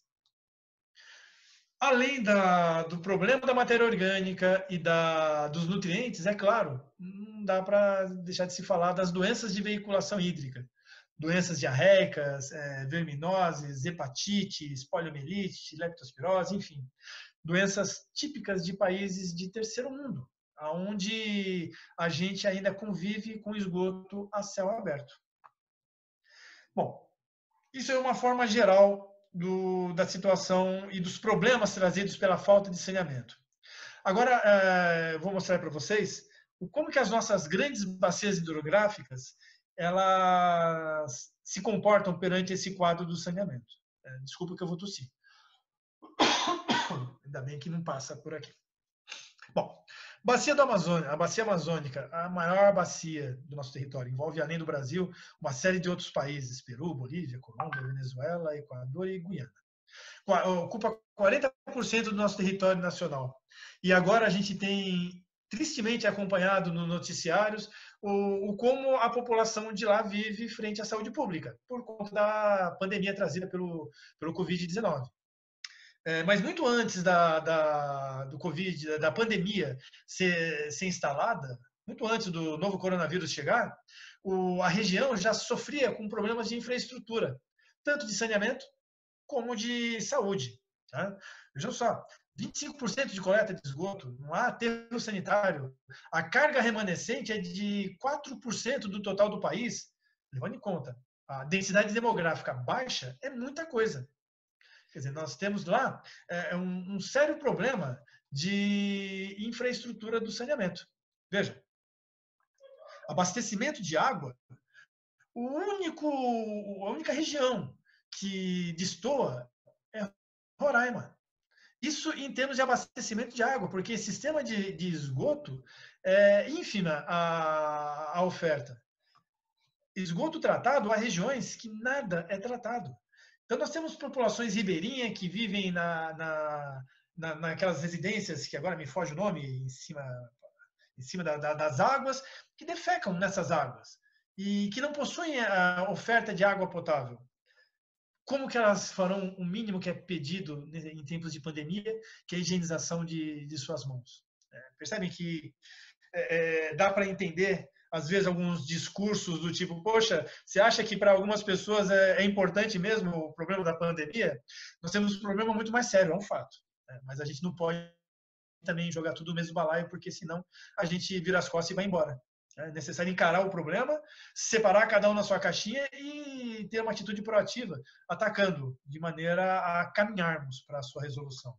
[SPEAKER 2] Além da, do problema da matéria orgânica e da, dos nutrientes, é claro, não dá para deixar de se falar das doenças de veiculação hídrica. Doenças diarreicas, é, verminoses, hepatites, poliomielite, leptospirose, enfim. Doenças típicas de países de terceiro mundo, onde a gente ainda convive com esgoto a céu aberto. Bom, isso é uma forma geral do, da situação e dos problemas trazidos pela falta de saneamento. Agora, é, vou mostrar para vocês como que as nossas grandes bacias hidrográficas elas se comportam perante esse quadro do saneamento. É, desculpa que eu vou tossir. Ainda bem que não passa por aqui. Bom, Bacia do Amazônia, a bacia amazônica, a maior bacia do nosso território, envolve além do Brasil uma série de outros países, Peru, Bolívia, Colômbia, Venezuela, Equador e Guiana. Ocupa 40% do nosso território nacional. E agora a gente tem tristemente acompanhado nos noticiários o, o, como a população de lá vive frente à saúde pública, por conta da pandemia trazida pelo, pelo Covid-19. É, mas muito antes da, da, do Covid, da pandemia ser, ser instalada, muito antes do novo coronavírus chegar, o, a região já sofria com problemas de infraestrutura, tanto de saneamento como de saúde. Tá? Só, 25% de coleta de esgoto, não há aterro sanitário, a carga remanescente é de 4% do total do país, levando em conta a densidade demográfica baixa, é muita coisa. Quer dizer, nós temos lá é, é, um, um sério problema de infraestrutura do saneamento. Veja, abastecimento de água, o único, a única região que destoa é Roraima. Isso em termos de abastecimento de água, porque sistema de, de esgoto é ínfima a, a oferta. Esgoto tratado, há regiões que nada é tratado. Então, nós temos populações ribeirinhas que vivem na, na, na, naquelas residências, que agora me foge o nome, em cima, em cima da, da, das águas, que defecam nessas águas e que não possuem a oferta de água potável. Como que elas farão o mínimo que é pedido em tempos de pandemia, que é a higienização de, de suas mãos? É, percebem que é, é dá para entender às vezes, alguns discursos do tipo: Poxa, você acha que para algumas pessoas é, é, importante mesmo o problema da pandemia? Nós temos um problema muito mais sério, é um fato. Né? Mas a gente não pode também jogar tudo no mesmo balaio, porque senão a gente vira as costas e vai embora. É necessário encarar o problema, separar cada um na sua caixinha e ter uma atitude proativa, atacando de maneira a caminharmos para a sua resolução.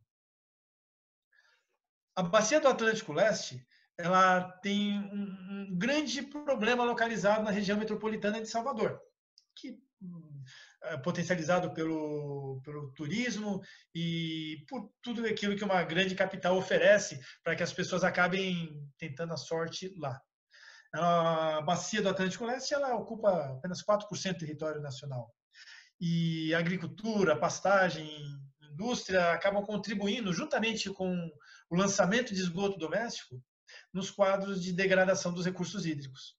[SPEAKER 2] A bacia do Atlântico Leste ela tem um, grande problema localizado na região metropolitana de Salvador, que é potencializado pelo, pelo turismo e por tudo aquilo que uma grande capital oferece para que as pessoas acabem tentando a sorte lá. A bacia do Atlântico Leste ela ocupa apenas 4% do território nacional. E agricultura, pastagem, indústria acabam contribuindo, juntamente com o lançamento de esgoto doméstico, nos quadros de degradação dos recursos hídricos.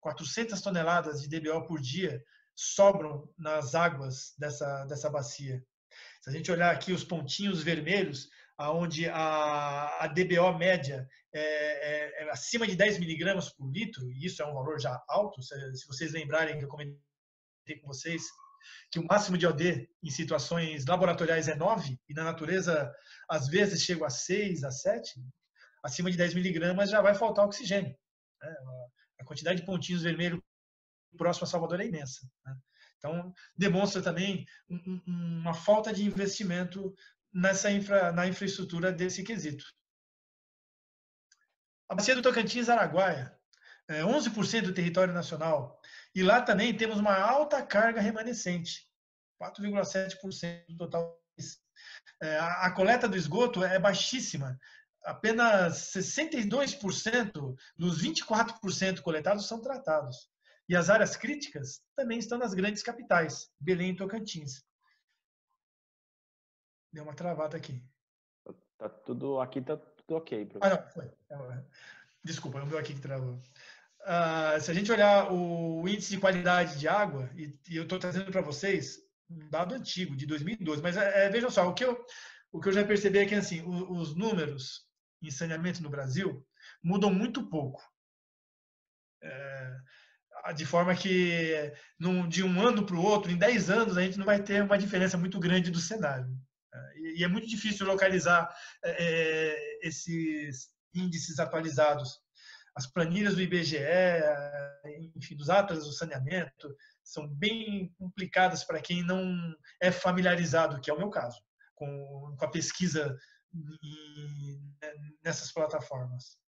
[SPEAKER 2] 400 toneladas de DBO por dia sobram nas águas dessa, dessa bacia. Se a gente olhar aqui os pontinhos vermelhos, aonde a, a DBO média é, é, é, acima de 10 miligramas por litro, e isso é um valor já alto, se, se vocês lembrarem que eu comentei com vocês, que o máximo de OD em situações laboratoriais é 9, e na natureza às vezes chega a 6, a 7, acima de 10 miligramas já vai faltar oxigênio. Né? A quantidade de pontinhos vermelhos próximo a Salvador é imensa. Né? Então, demonstra também uma falta de investimento nessa infra, na infraestrutura desse quesito. A bacia do Tocantins-Araguaia, é 11% do território nacional. E lá também temos uma alta carga remanescente, 4,7% do total. É, a coleta do esgoto é baixíssima, apenas 62% dos 24% coletados são tratados. E as áreas críticas também estão nas grandes capitais, Belém e Tocantins. Deu uma travada aqui.
[SPEAKER 1] Tá tudo aqui tá tudo ok,
[SPEAKER 2] professor. Ah, não, foi. É, desculpa, é o meu aqui que travou. Uh, se a gente olhar o índice de qualidade de água, e, e eu estou trazendo para vocês um dado antigo, de 2012, mas é, é, vejam só, o que, eu, o que eu já percebi é que assim, os, os números em saneamento no Brasil mudam muito pouco. É, de forma que num, de um ano para o outro, em 10 anos, a gente não vai ter uma diferença muito grande do cenário. E, e, é muito difícil localizar é, esses índices atualizados. As planilhas do IBGE, enfim, dos atlas do saneamento, são bem complicadas para quem não é familiarizado, que é o meu caso, com, com a pesquisa nessas plataformas.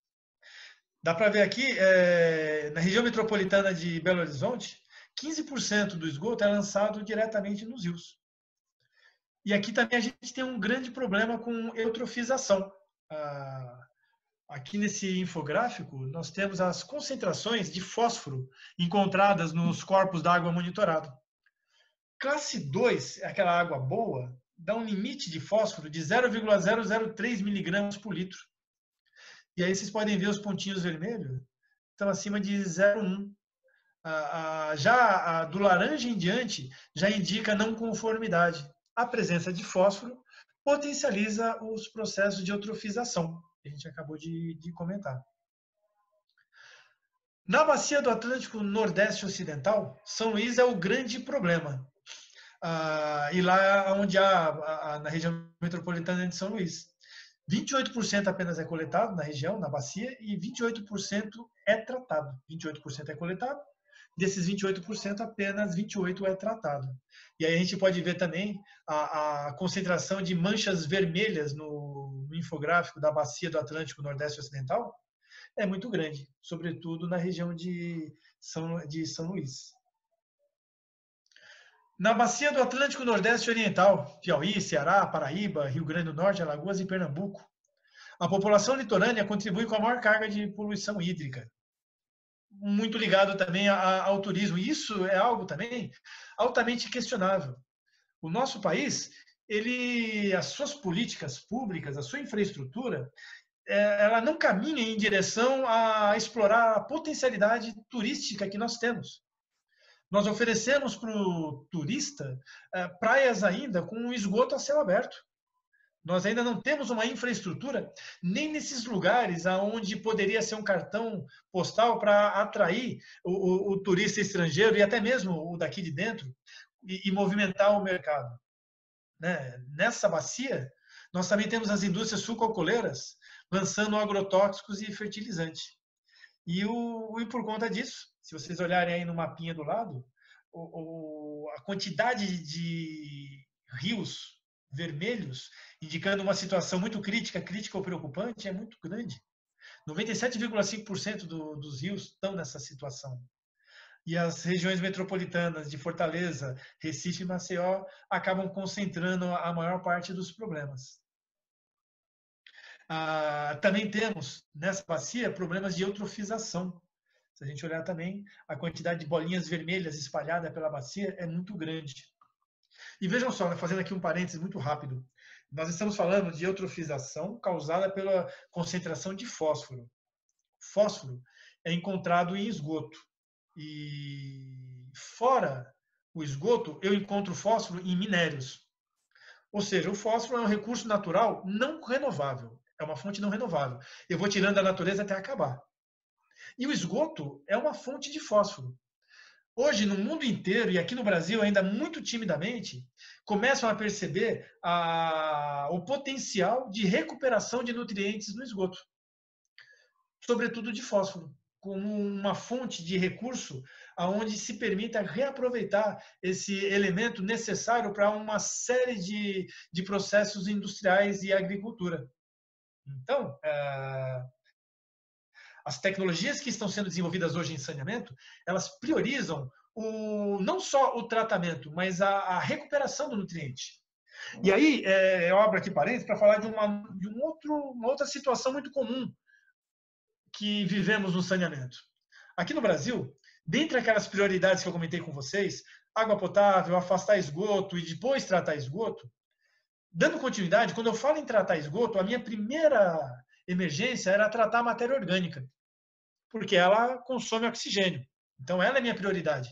[SPEAKER 2] Dá para ver aqui, é, na região metropolitana de Belo Horizonte, 15% do esgoto é lançado diretamente nos rios. E aqui também a gente tem um grande problema com eutrofização. Ah, aqui nesse infográfico, nós temos as concentrações de fósforo encontradas nos corpos d'água monitorado. Classe 2, é aquela água boa, dá um limite de fósforo de 0,003 miligramas por litro. E aí vocês podem ver os pontinhos vermelhos, estão acima de 0,1. já a, do laranja em diante já indica não conformidade. A presença de fósforo potencializa os processos de eutrofização, que a gente acabou de, de comentar. Na bacia do Atlântico Nordeste Ocidental, São Luís é o grande problema. Ah, e lá onde há, na região metropolitana de São Luís. 28% apenas é coletado na região, na bacia, e 28% é tratado. 28% é coletado, desses 28%, apenas 28% é tratado. E aí a gente pode ver também a, a concentração de manchas vermelhas no, no, infográfico da bacia do Atlântico Nordeste Ocidental, é muito grande, sobretudo na região de São, de São Luís. Na bacia do Atlântico Nordeste Oriental, Piauí, Ceará, Paraíba, Rio Grande do Norte, Alagoas e Pernambuco, a população litorânea contribui com a maior carga de poluição hídrica, muito ligado também ao turismo. Isso é algo também altamente questionável. O nosso país, ele, as suas políticas públicas, a sua infraestrutura, é, ela não caminha em direção a explorar a potencialidade turística que nós temos. Nós oferecemos para o turista é, praias ainda com esgoto a céu aberto. Nós ainda não temos uma infraestrutura nem nesses lugares aonde poderia ser um cartão postal para atrair o, o, o, turista estrangeiro e até mesmo o daqui de dentro e, e movimentar o mercado. Né? Nessa bacia, nós também temos as indústrias sucocoleiras lançando agrotóxicos e fertilizantes. E, o, e por conta disso, se vocês olharem aí no mapinha do lado, o, a quantidade de rios vermelhos, indicando uma situação muito crítica, crítica ou preocupante, é muito grande. 97,5% do, dos rios estão nessa situação. E as regiões metropolitanas de Fortaleza, Recife e Maceió acabam concentrando a maior parte dos problemas. Ah, também temos nessa bacia problemas de eutrofização. Se a gente olhar também, a quantidade de bolinhas vermelhas espalhada pela bacia é muito grande. E vejam só, fazendo aqui um parênteses muito rápido, nós estamos falando de eutrofização causada pela concentração de fósforo. Fósforo é encontrado em esgoto. E fora o esgoto, eu encontro fósforo em minérios. Ou seja, o fósforo é um recurso natural não renovável. É uma fonte não renovável. Eu vou tirando da natureza até acabar. E o esgoto é uma fonte de fósforo. Hoje, no mundo inteiro e aqui no Brasil, ainda muito timidamente, começam a perceber a, o potencial de recuperação de nutrientes no esgoto, sobretudo de fósforo, como uma fonte de recurso aonde se permita reaproveitar esse elemento necessário para uma série de, de processos industriais e agricultura. Então, é, as tecnologias que estão sendo desenvolvidas hoje em saneamento, elas priorizam o, não só o tratamento, mas a, a recuperação do nutriente. E aí, é, eu abro aqui parênteses para falar de, uma, de um outro, uma outra situação muito comum que vivemos no saneamento. Aqui no Brasil, dentre aquelas prioridades que eu comentei com vocês, água potável, afastar esgoto e depois tratar esgoto, dando continuidade, quando eu falo em tratar esgoto, a minha primeira emergência era tratar a matéria orgânica, porque ela consome oxigênio. Então, ela é minha prioridade.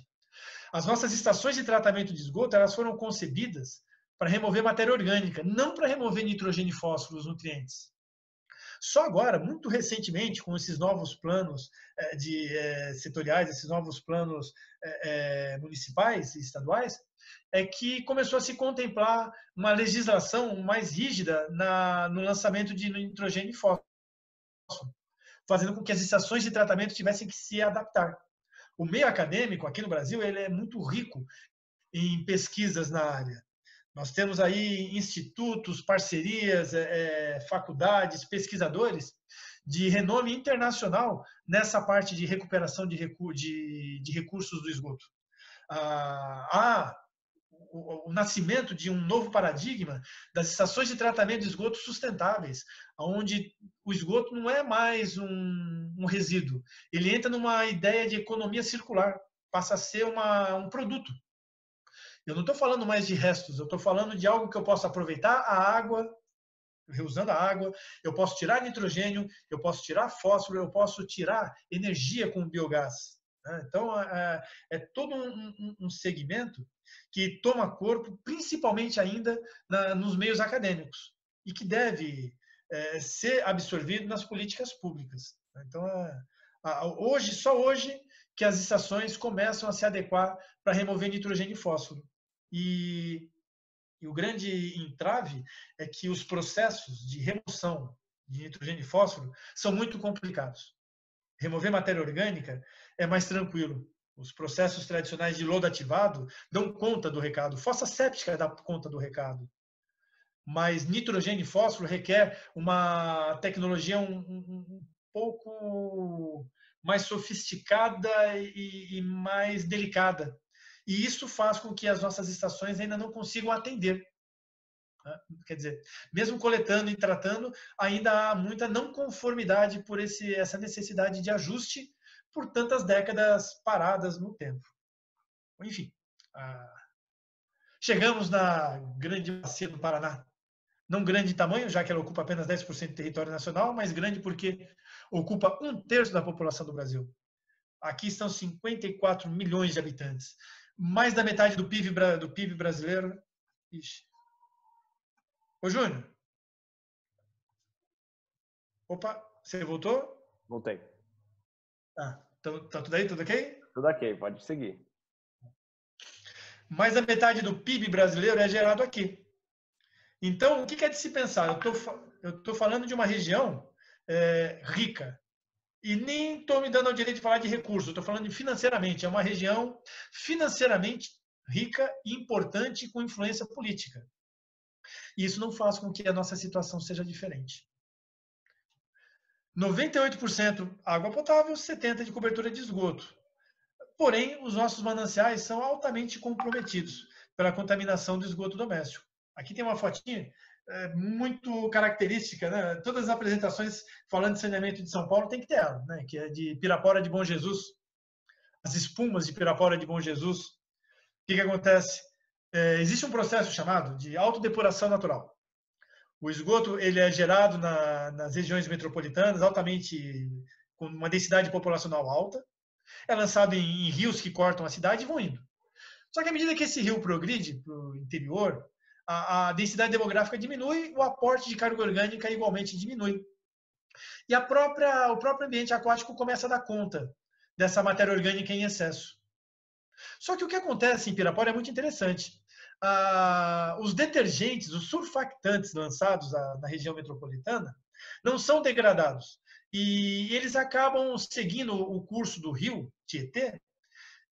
[SPEAKER 2] As nossas estações de tratamento de esgoto elas foram concebidas para remover matéria orgânica, não para remover nitrogênio e fósforo, os nutrientes. Só agora, muito recentemente, com esses novos planos é, de é, setoriais, esses novos planos é, municipais e estaduais, é que começou a se contemplar uma legislação mais rígida no lançamento de nitrogênio e fósforo, fazendo com que as estações de tratamento tivessem que se adaptar. O meio acadêmico aqui no Brasil ele é muito rico em pesquisas na área. Nós temos aí institutos, parcerias, é, é, faculdades, pesquisadores de renome internacional nessa parte de recuperação de, recu de, de recursos do esgoto. Ah, há o, o, nascimento de um novo paradigma das estações de tratamento de esgoto sustentáveis, onde o esgoto não é mais um, um resíduo, ele entra numa ideia de economia circular, passa a ser uma, um produto. Eu não estou falando mais de restos, eu estou falando de algo que eu posso aproveitar a água, reusando a água, eu posso tirar nitrogênio, eu posso tirar fósforo, eu posso tirar energia com biogás. Né? Então, é, é todo um, um, segmento que toma corpo, principalmente ainda na, nos meios acadêmicos, e que deve é, ser absorvido nas políticas públicas. Né? Então, é, hoje, só hoje, que as estações começam a se adequar para remover nitrogênio e fósforo. E, e o grande entrave é que os processos de remoção de nitrogênio e fósforo são muito complicados. Remover matéria orgânica é mais tranquilo. Os processos tradicionais de lodo ativado dão conta do recado. Fossa séptica dá conta do recado. Mas nitrogênio e fósforo requer uma tecnologia um, um, um pouco mais sofisticada e, e mais delicada. E isso faz com que as nossas estações ainda não consigam atender. Né? Quer dizer, mesmo coletando e tratando, ainda há muita não conformidade por esse, essa necessidade de ajuste por tantas décadas paradas no tempo. Enfim, chegamos na grande bacia do Paraná. Não grande tamanho, já que ela ocupa apenas 10% do território nacional, mas grande porque ocupa um terço da população do Brasil. Aqui estão 54 milhões de habitantes. Mais da metade do PIB, do PIB brasileiro. Ixi. Ô, Júnior. Opa, você voltou?
[SPEAKER 1] Voltei.
[SPEAKER 2] Tá, tá, tá tudo aí? Tudo ok?
[SPEAKER 1] Tudo ok, pode seguir.
[SPEAKER 2] Mais da metade do PIB brasileiro é gerado aqui. Então, o que é de se pensar? Eu estou falando de uma região é, rica. E nem estou me dando o direito de falar de recursos, estou falando de financeiramente. É uma região financeiramente rica e importante com influência política. E isso não faz com que a nossa situação seja diferente. 98% água potável, 70% de cobertura de esgoto. Porém, os nossos mananciais são altamente comprometidos pela contaminação do esgoto doméstico. Aqui tem uma fotinha é, muito característica, né? Todas as apresentações falando de saneamento de São Paulo tem que ter ela, né? Que é de Pirapora de Bom Jesus. As espumas de Pirapora de Bom Jesus. O que, que acontece? É, existe um processo chamado de autodepuração natural. O esgoto ele é gerado na, nas regiões metropolitanas, altamente com uma densidade populacional alta. É lançado em, em rios que cortam a cidade e vão indo. Só que à medida que esse rio progride para o interior, a, a, densidade demográfica diminui, o aporte de carga orgânica igualmente diminui. E a própria, o próprio ambiente aquático começa a dar conta dessa matéria orgânica em excesso. Só que o que acontece em Pirapora é muito interessante ah, os detergentes, os surfactantes lançados a, na região metropolitana não são degradados. E eles acabam seguindo o curso do rio Tietê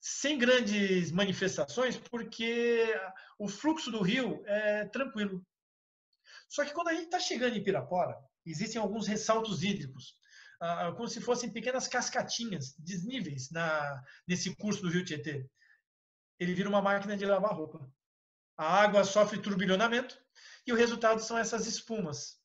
[SPEAKER 2] sem grandes manifestações, porque o fluxo do rio é tranquilo. Só que quando a gente está chegando em Pirapora, existem alguns ressaltos hídricos, ah, como se fossem pequenas cascatinhas, desníveis na, nesse curso do rio Tietê. Ele vira uma máquina de lavar roupa a água sofre turbilhonamento e o resultado são essas espumas.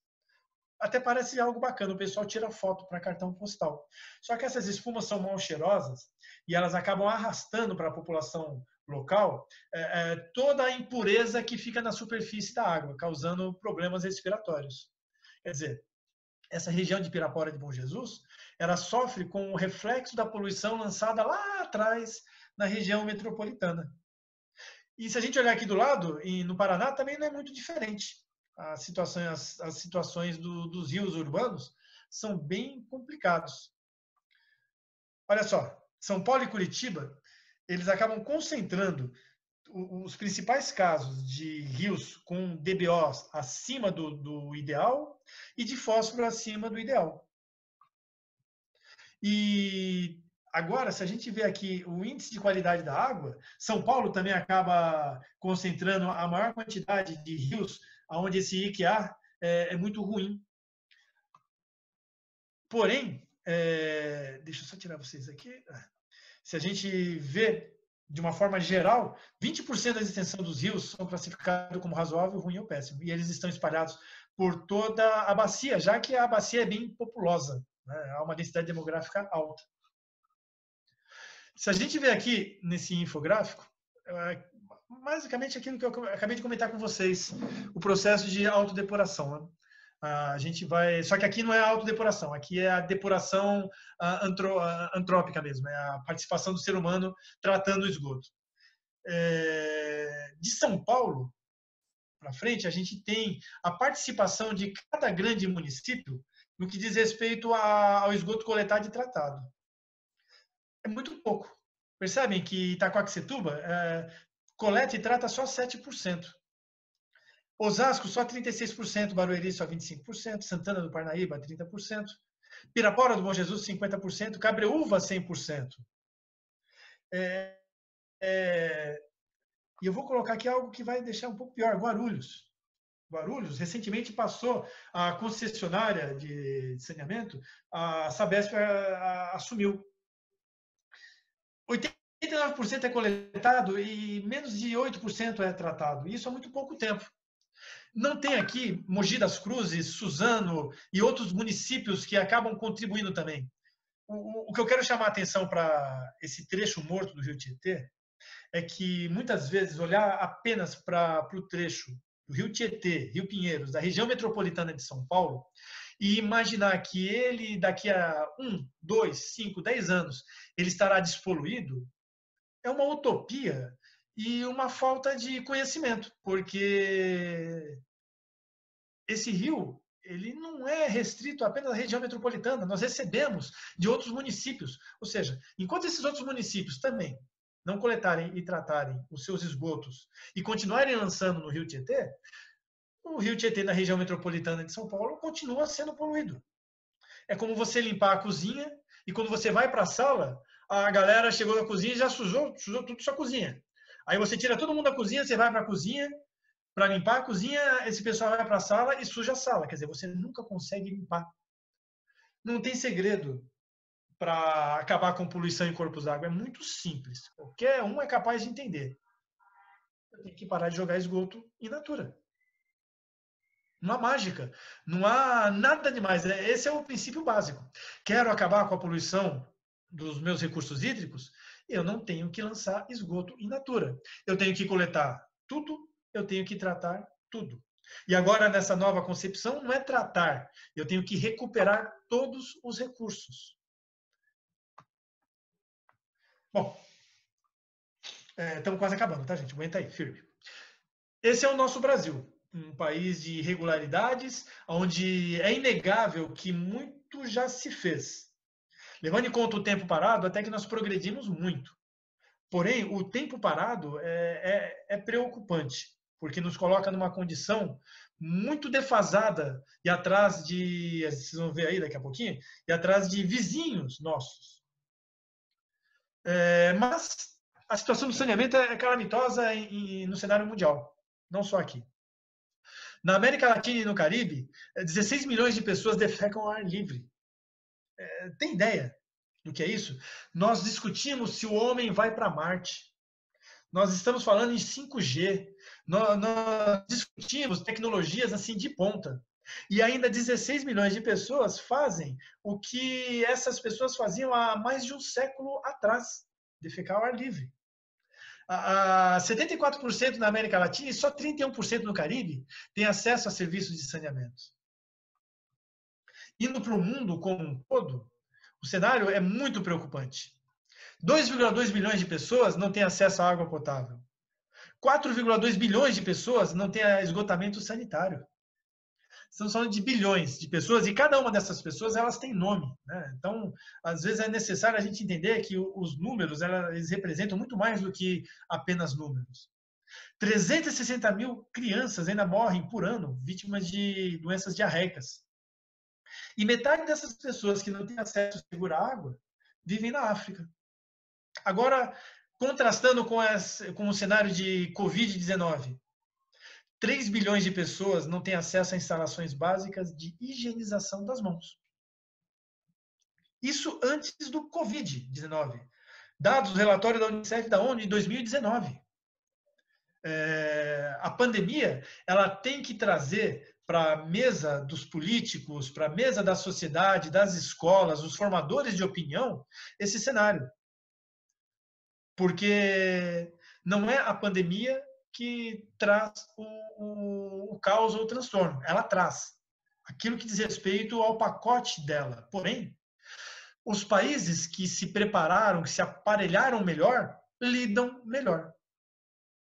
[SPEAKER 2] Até parece algo bacana, o pessoal tira foto para cartão postal. Só que essas espumas são mal cheirosas e elas acabam arrastando para a população local é, é, toda a impureza que fica na superfície da água, causando problemas respiratórios. Quer dizer, essa região de Pirapora de Bom Jesus, ela sofre com o reflexo da poluição lançada lá atrás na região metropolitana. E se a gente olhar aqui do lado, e no Paraná também não é muito diferente. As situações, as, as situações do, dos rios urbanos são bem complicados. Olha só, São Paulo e Curitiba, eles acabam concentrando os principais casos de rios com DBOs acima do, do ideal e de fósforo acima do ideal. E Agora, se a gente vê aqui o índice de qualidade da água, São Paulo também acaba concentrando a maior quantidade de rios onde esse IQA é, é muito ruim. Porém, é, deixa eu só tirar vocês aqui. Se a gente vê de uma forma geral, 20% da extensão dos rios são classificados como razoável, ruim ou péssimo. E eles estão espalhados por toda a bacia, já que a bacia é bem populosa, né? há uma densidade demográfica alta. Se a gente vê aqui nesse infográfico, é, basicamente aquilo que eu acabei de comentar com vocês, o processo de autodepuração. Né? A gente vai, só que aqui não é a autodepuração, aqui é a depuração antrópica mesmo, é a participação do ser humano tratando o esgoto. É, de São Paulo para frente, a gente tem a participação de cada grande município no que diz respeito ao esgoto coletado e tratado. É muito pouco. Percebem que Itacoaxetuba é, coleta e trata só 7%. Osasco, só 36%, Barueri, só 25%, Santana do Parnaíba, 30%, Pirapora do Bom Jesus, 50%, Cabreúva, 100%. É, é, e eu vou colocar aqui algo que vai deixar um pouco pior, Guarulhos. Guarulhos, recentemente passou a concessionária de saneamento, a Sabesp a, a, assumiu. 89% é coletado e menos de 8% é tratado. Isso há muito pouco tempo. Não tem aqui Mogi das Cruzes, Suzano e outros municípios que acabam contribuindo também. O, o que eu quero chamar a atenção para esse trecho morto do Rio Tietê é que muitas vezes olhar apenas para o trecho do Rio Tietê, Rio Pinheiros, da região metropolitana de São Paulo, e imaginar que ele daqui a um, dois, cinco, dez anos ele estará despoluído, é uma utopia e uma falta de conhecimento, porque esse rio ele não é restrito apenas à região metropolitana, nós recebemos de outros municípios. Ou seja, enquanto esses outros municípios também não coletarem e tratarem os seus esgotos e continuarem lançando no Rio Tietê, o Rio Tietê na região metropolitana de São Paulo continua sendo poluído. É como você limpar a cozinha e quando você vai para a sala, a galera chegou na cozinha e já sujou, sujou tudo sua cozinha. Aí você tira todo mundo da cozinha, você vai para a cozinha, para limpar a cozinha, esse pessoal vai para a sala e suja a sala. Quer dizer, você nunca consegue limpar. Não tem segredo para acabar com poluição em corpos d'água. É muito simples. Qualquer um é capaz de entender. Tem que parar de jogar esgoto in natura. Não há mágica. Não há nada demais. É, esse é o princípio básico. Quero acabar com a poluição dos meus recursos hídricos? eu não tenho que lançar esgoto in natura. Eu tenho que coletar tudo, eu tenho que tratar tudo. E agora, nessa nova concepção, não é tratar, eu tenho que recuperar todos os recursos. Bom, é, estamos quase acabando, tá, gente? Aguenta aí, firme. Esse é o nosso Brasil, um país de irregularidades, onde é inegável que muito já se fez. Levando em conta o tempo parado, até que nós progredimos muito. Porém, o tempo parado é, é, é preocupante, porque nos coloca numa condição muito defasada e atrás de, vocês vão ver aí daqui a pouquinho, e atrás de vizinhos nossos. É, mas a situação do saneamento é calamitosa em, em, no cenário mundial, não só aqui. Na América Latina e no Caribe, 16 milhões de pessoas defecam ao ar livre. É, tem ideia do que é isso? Nós discutimos se o homem vai para Marte. Nós estamos falando em 5G. Nós, nós, discutimos tecnologias assim de ponta. E ainda 16 milhões de pessoas fazem o que essas pessoas faziam há mais de um século atrás, defecar ao ar livre. A 74% na América Latina e só 31% no Caribe têm acesso a serviços de saneamento. Indo para o mundo como um todo, o cenário é muito preocupante. 2,2 bilhões de pessoas não têm acesso à água potável. 4,2 bilhões de pessoas não têm esgotamento sanitário. Estamos falando de bilhões de pessoas e cada uma dessas pessoas elas têm nome. Né? Então, às vezes é necessário a gente entender que os números eles representam muito mais do que apenas números. 360 mil crianças ainda morrem por ano vítimas de doenças diarreicas. E metade dessas pessoas que não têm acesso seguro à água vivem na África. Agora, contrastando com, com o cenário de Covid-19, 3 bilhões de pessoas não têm acesso a instalações básicas de higienização das mãos. Isso antes do Covid-19. Dados, relatório da Unicef da ONU de 2019. É, a pandemia ela tem que trazer para a mesa dos políticos, para a mesa da sociedade, das escolas, os formadores de opinião, esse cenário. Porque não é a pandemia que traz o, o, o caos ou o transtorno, ela traz aquilo que diz respeito ao pacote dela. Porém, os países que se prepararam, que se aparelharam melhor, lidam melhor.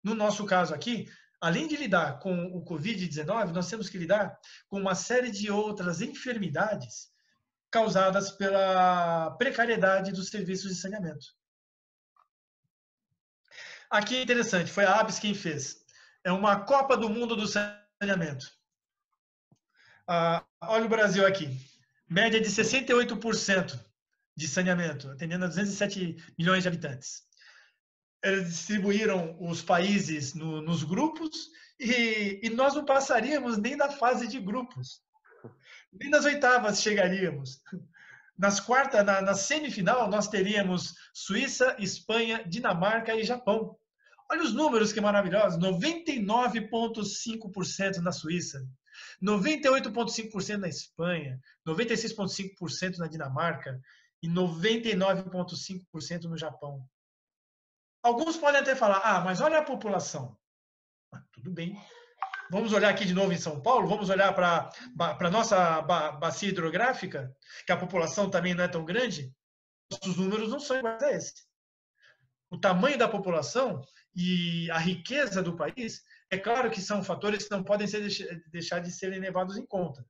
[SPEAKER 2] No nosso caso aqui, além de lidar com o Covid-19, nós temos que lidar com uma série de outras enfermidades causadas pela precariedade dos serviços de saneamento. Aqui é interessante, foi a ABS quem fez. É uma Copa do Mundo do Saneamento. Ah, olha o Brasil aqui. Média de 68% de saneamento, atendendo a 207 milhões de habitantes. Eles distribuíram os países no, nos grupos e, e nós não passaríamos nem da fase de grupos. Nem nas oitavas chegaríamos. Nas quartas, na, na, semifinal, nós teríamos Suíça, Espanha, Dinamarca e Japão. Olha os números que maravilhosos: 99,5% na Suíça, 98,5% na Espanha, 96,5% na Dinamarca e 99,5% no Japão. Alguns podem até falar, ah, mas olha a população. Ah, tudo bem. Vamos olhar aqui de novo em São Paulo, vamos olhar para a nossa bacia hidrográfica, que a população também não é tão grande. Os números não são iguais a esse. O tamanho da população e a riqueza do país, é claro que são fatores que não podem ser, deixar de serem levados em conta.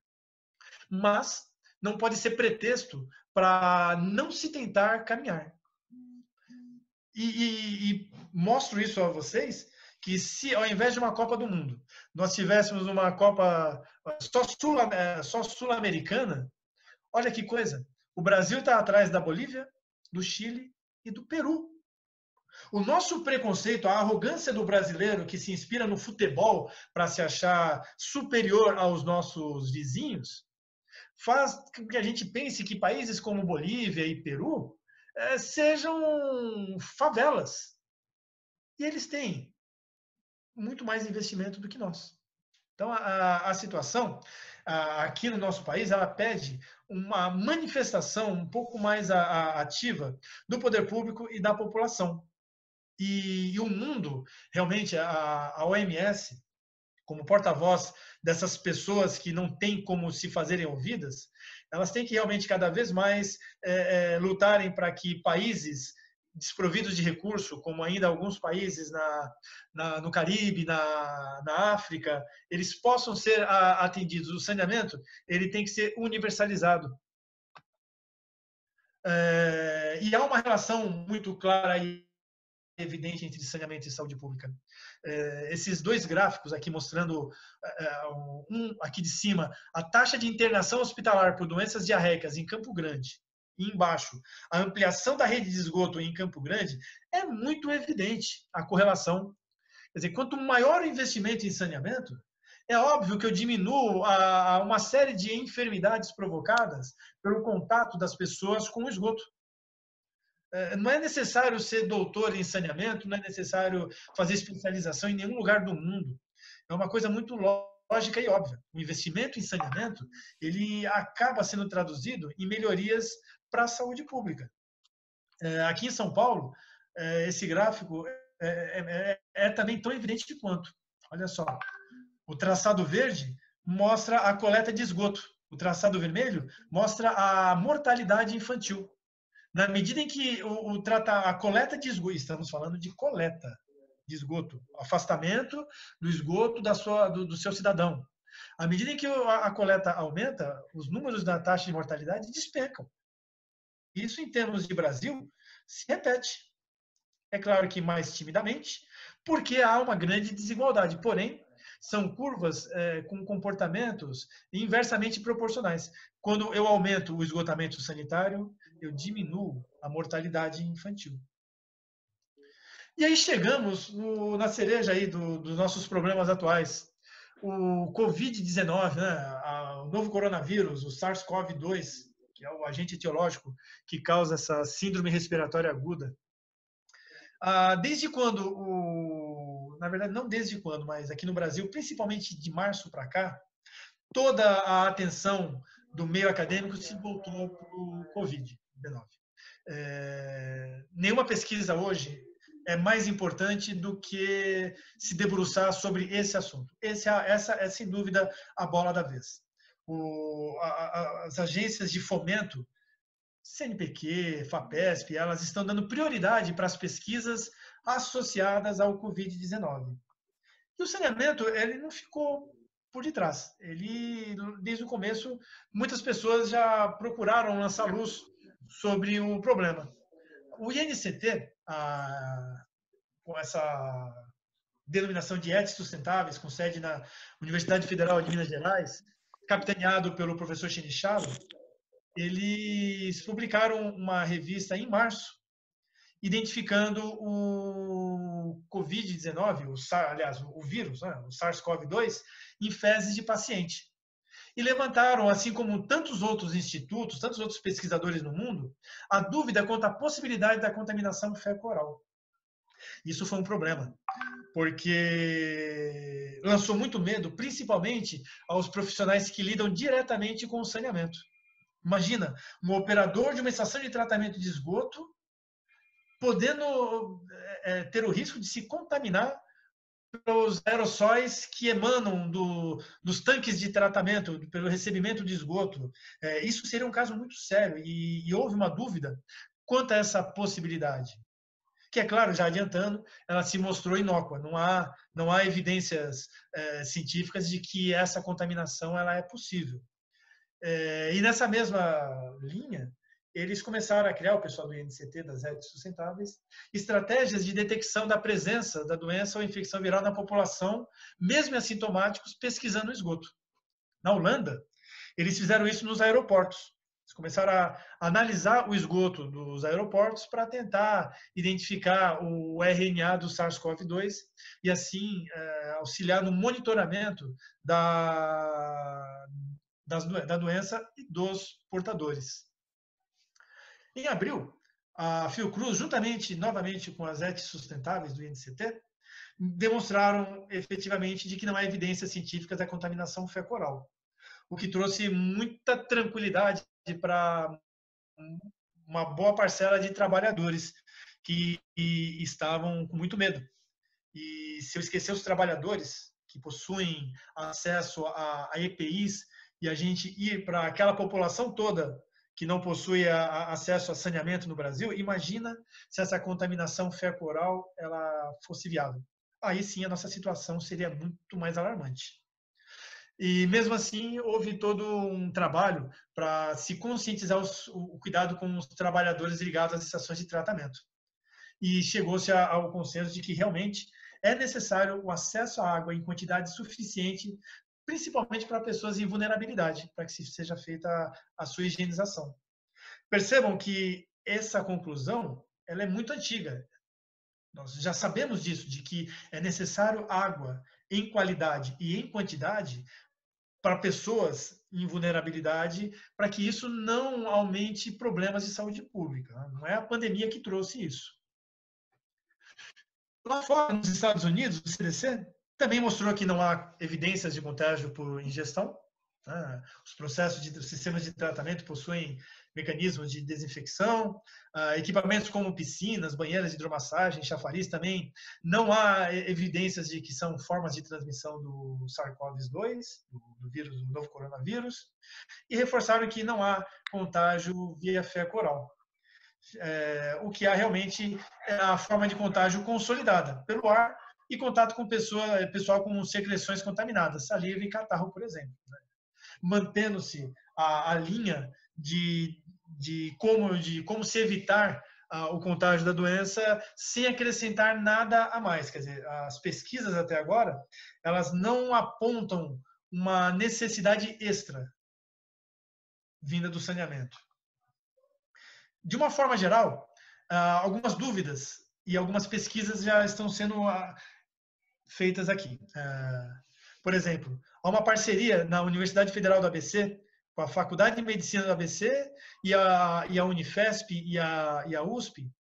[SPEAKER 2] Mas não pode ser pretexto para não se tentar caminhar. E, e, e, mostro isso a vocês que se ao invés de uma Copa do Mundo nós tivéssemos uma Copa só sul-americana, sul olha que coisa, o Brasil está atrás da Bolívia, do Chile e do Peru. O nosso preconceito, a arrogância do brasileiro que se inspira no futebol para se achar superior aos nossos vizinhos, faz com que a gente pense que países como Bolívia e Peru é, sejam favelas. E eles têm muito mais investimento do que nós. Então, a, a situação a, aqui no nosso país, ela pede uma manifestação um pouco mais a, ativa do poder público e da população. E, e o mundo, realmente, a, a OMS, como porta-voz dessas pessoas que não têm como se fazerem ouvidas, elas têm que realmente cada vez mais é, é, lutarem para que países desprovidos de recurso, como ainda alguns países na, na, no Caribe, na, na África, eles possam ser a, atendidos. O saneamento ele tem que ser universalizado. É, e há uma relação muito clara e evidente entre saneamento e saúde pública. É, esses dois gráficos aqui mostrando é, é, um aqui de cima a taxa de internação hospitalar por doenças diarreicas em Campo Grande e embaixo a ampliação da rede de esgoto em Campo Grande é muito evidente a correlação. Quer dizer, quanto maior o investimento em saneamento, é óbvio que eu diminuo a uma série de enfermidades provocadas pelo contato das pessoas com o esgoto. É, não é necessário ser doutor em saneamento, não é necessário fazer especialização em nenhum lugar do mundo. É uma coisa muito lógica e óbvia. O investimento em saneamento ele acaba sendo traduzido em melhorias para a saúde pública. É, aqui em São Paulo, é, esse gráfico é, é, também tão evidente quanto. Olha só, o traçado verde mostra a coleta de esgoto. O traçado vermelho mostra a mortalidade infantil. Na medida em que o, o trata a coleta de esgoto, estamos falando de coleta de esgoto, afastamento do esgoto da sua, do, do seu cidadão. À medida em que a, a coleta aumenta, os números da taxa de mortalidade despencam. Isso, em termos de Brasil, se repete. É claro que mais timidamente, porque há uma grande desigualdade. Porém, são curvas é, com comportamentos inversamente proporcionais. Quando eu aumento o esgotamento sanitário, eu diminuo a mortalidade infantil. E aí chegamos no, na cereja aí do, dos nossos problemas atuais. O Covid-19, né, o novo coronavírus, o SARS-CoV-2, que é o agente etiológico que causa essa síndrome respiratória aguda. Ah, desde quando o, na verdade não desde quando, mas aqui no Brasil, principalmente de março para cá, toda a atenção do meio acadêmico se voltou para o Covid-19. É, nenhuma pesquisa hoje é mais importante do que se debruçar sobre esse assunto. Esse, é essa é, sem dúvida, a bola da vez. O, a, as agências de fomento, CNPq, FAPESP, elas estão dando prioridade para as pesquisas associadas ao Covid-19. E o saneamento, ele não ficou por detrás. Ele, desde o começo, muitas pessoas já procuraram lançar luz sobre o problema. O INCT, a, com essa denominação de éticas sustentáveis, com sede na Universidade Federal de Minas Gerais, capitaneado pelo professor Chinichalo, eles publicaram uma revista em março, identificando o Covid-19, aliás, o vírus, né, o SARS-CoV-2, em fezes de paciente e levantaram, assim como tantos outros institutos, tantos outros pesquisadores no mundo, a dúvida quanto à possibilidade da contaminação fecal-oral. Isso foi um problema, porque lançou muito medo, principalmente aos profissionais que lidam diretamente com o saneamento. Imagina, um operador de uma estação de tratamento de esgoto podendo é, ter o risco de se contaminar pelos aerossóis que emanam do, dos tanques de tratamento, pelo recebimento de esgoto. É, isso seria um caso muito sério e, e, houve uma dúvida quanto a essa possibilidade. Que, é claro, já adiantando, ela se mostrou inócua. Não há, não há evidências é, científicas de que essa contaminação ela é possível. É, e nessa mesma linha, eles começaram a criar, o pessoal do INCT, das redes sustentáveis, estratégias de detecção da presença da doença ou infecção viral na população, mesmo assintomáticos, pesquisando o esgoto. Na Holanda, eles fizeram isso nos aeroportos. Eles começaram a analisar o esgoto dos aeroportos para tentar identificar o RNA do SARS-CoV-2 e, assim, é, auxiliar no monitoramento da, da doença e dos portadores. Em abril, a Fiocruz, juntamente, novamente, com as ETs sustentáveis do INCT, demonstraram efetivamente de que não há evidências científicas da contaminação fecal o que trouxe muita tranquilidade para uma boa parcela de trabalhadores que estavam com muito medo. E se eu esquecer os trabalhadores que possuem acesso a EPIs e a gente ir para aquela população toda que não possui a, a acesso a saneamento no Brasil, imagina se essa contaminação fecal-oral ela fosse viável. Aí sim a nossa situação seria muito mais alarmante. E mesmo assim houve todo um trabalho para se conscientizar os, o cuidado com os trabalhadores ligados às estações de tratamento. E chegou-se ao consenso de que realmente é necessário o acesso à água em quantidade suficiente principalmente para pessoas em vulnerabilidade, para que seja feita a, sua higienização. Percebam que essa conclusão ela é muito antiga. Nós já sabemos disso, de que é necessário água em qualidade e em quantidade para pessoas em vulnerabilidade, para que isso não aumente problemas de saúde pública. Não é a pandemia que trouxe isso. Lá fora, nos Estados Unidos, o CDC também mostrou que não há evidências de contágio por ingestão. Né? Os processos de os sistemas de tratamento possuem mecanismos de desinfecção, uh, equipamentos como piscinas, banheiras de hidromassagem, chafariz também. Não há evidências de que são formas de transmissão do SARS-CoV-2, do, do, vírus, do novo coronavírus. E reforçaram que não há contágio via fecal oral. É, o que há realmente é a forma de contágio consolidada pelo ar e contato com pessoa, pessoal com secreções contaminadas, saliva e catarro, por exemplo. Né? Mantendo-se a, a, linha de, de, como, de como se evitar uh, o contágio da doença sem acrescentar nada a mais. Quer dizer, as pesquisas até agora, elas não apontam uma necessidade extra vinda do saneamento. De uma forma geral, uh, algumas dúvidas e algumas pesquisas já estão sendo uh, feitas aqui. É, por exemplo, há uma parceria na Universidade Federal do ABC, com a Faculdade de Medicina do ABC e a, e a Unifesp e a, e a USP,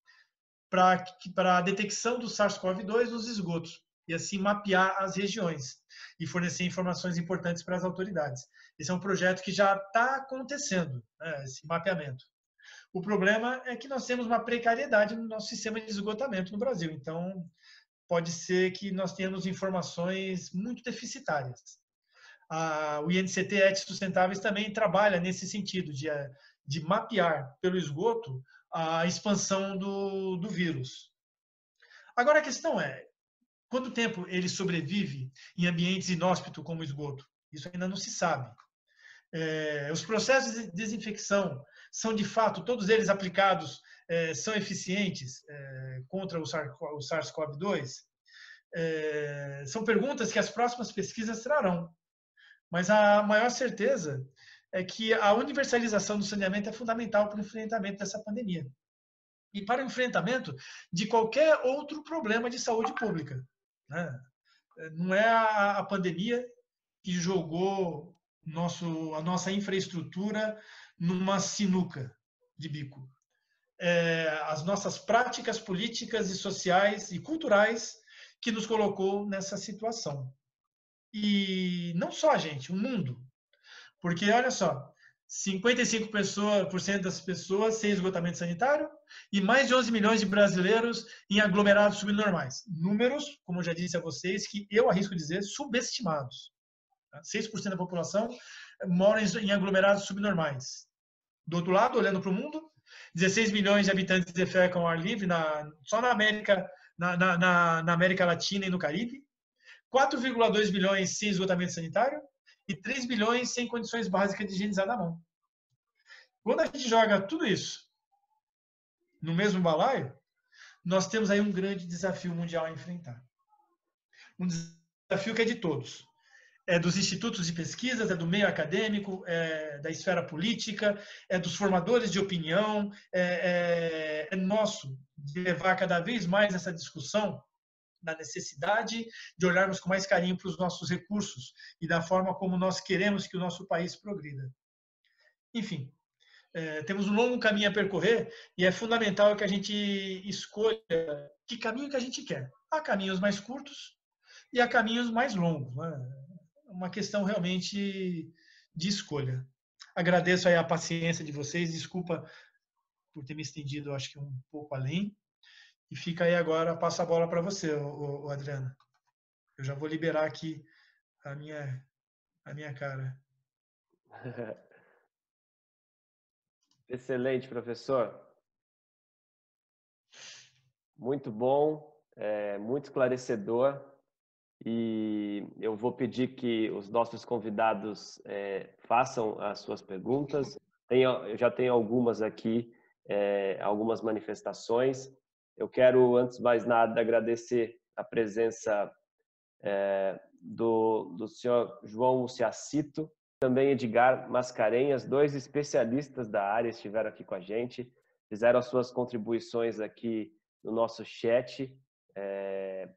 [SPEAKER 2] para a detecção do SARS-CoV-2 nos esgotos e assim mapear as regiões e fornecer informações importantes para as autoridades. Esse é um projeto que já está acontecendo, né, esse mapeamento. O problema é que nós temos uma precariedade no nosso sistema de esgotamento no Brasil. Então, pode ser que nós tenhamos informações muito deficitárias. o INCT ET Sustentáveis também trabalha nesse sentido de, de mapear pelo esgoto a expansão do, do vírus. Agora, a questão é, quanto tempo ele sobrevive em ambientes inóspitos como esgoto? Isso ainda não se sabe. É, os processos de desinfecção são, de fato, todos eles aplicados, é, são eficientes é, contra o SARS-CoV-2? É, são perguntas que as próximas pesquisas trarão. Mas a maior certeza é que a universalização do saneamento é fundamental para o enfrentamento dessa pandemia e para o enfrentamento de qualquer outro problema de saúde pública. Né? Não é a, a pandemia que jogou nosso, a nossa infraestrutura numa sinuca de bico. É, as nossas práticas políticas e sociais e culturais que nos colocou nessa situação. E não só a gente, o mundo. Porque, olha só, 55% pessoa, por cento das pessoas sem esgotamento sanitário e mais de 11 milhões de brasileiros em aglomerados subnormais. Números, como eu já disse a vocês, que eu arrisco dizer, subestimados. 6% da população mora em aglomerados subnormais. Do outro lado, olhando para o mundo, 16 milhões de habitantes defecam ao ar livre na, só na América, na, na, na América Latina e no Caribe, 4,2 milhões sem esgotamento sanitário e 3 milhões sem condições básicas de higienizar na mão. Quando a gente joga tudo isso no mesmo balaio, nós temos aí um grande desafio mundial a enfrentar. Um desafio que é de todos é dos institutos de pesquisas, é do meio acadêmico, é da esfera política, é dos formadores de opinião, é, é, é nosso de levar cada vez mais essa discussão da necessidade de olharmos com mais carinho para os nossos recursos e da forma como nós queremos que o nosso país progrida. Enfim, é, temos um longo caminho a percorrer e é fundamental que a gente escolha que caminho que a gente quer. Há caminhos mais curtos e há caminhos mais longos. Né? Uma questão realmente de escolha. Agradeço aí a paciência de vocês, desculpa por ter me estendido, acho que um pouco além. E fica aí agora, passo a bola para você, o, Adriana. Eu já vou liberar aqui a minha, a minha cara.
[SPEAKER 1] Excelente, professor. Muito bom, é, muito esclarecedor. E eu vou pedir que os nossos convidados é, façam as suas perguntas. Tenho, eu já tenho algumas aqui, é, algumas manifestações. Eu quero, antes de mais nada, agradecer a presença é, do, do senhor João Muciacito, também Edgar Mascarenhas, dois especialistas da área estiveram aqui com a gente, fizeram as suas contribuições aqui no nosso chat. É,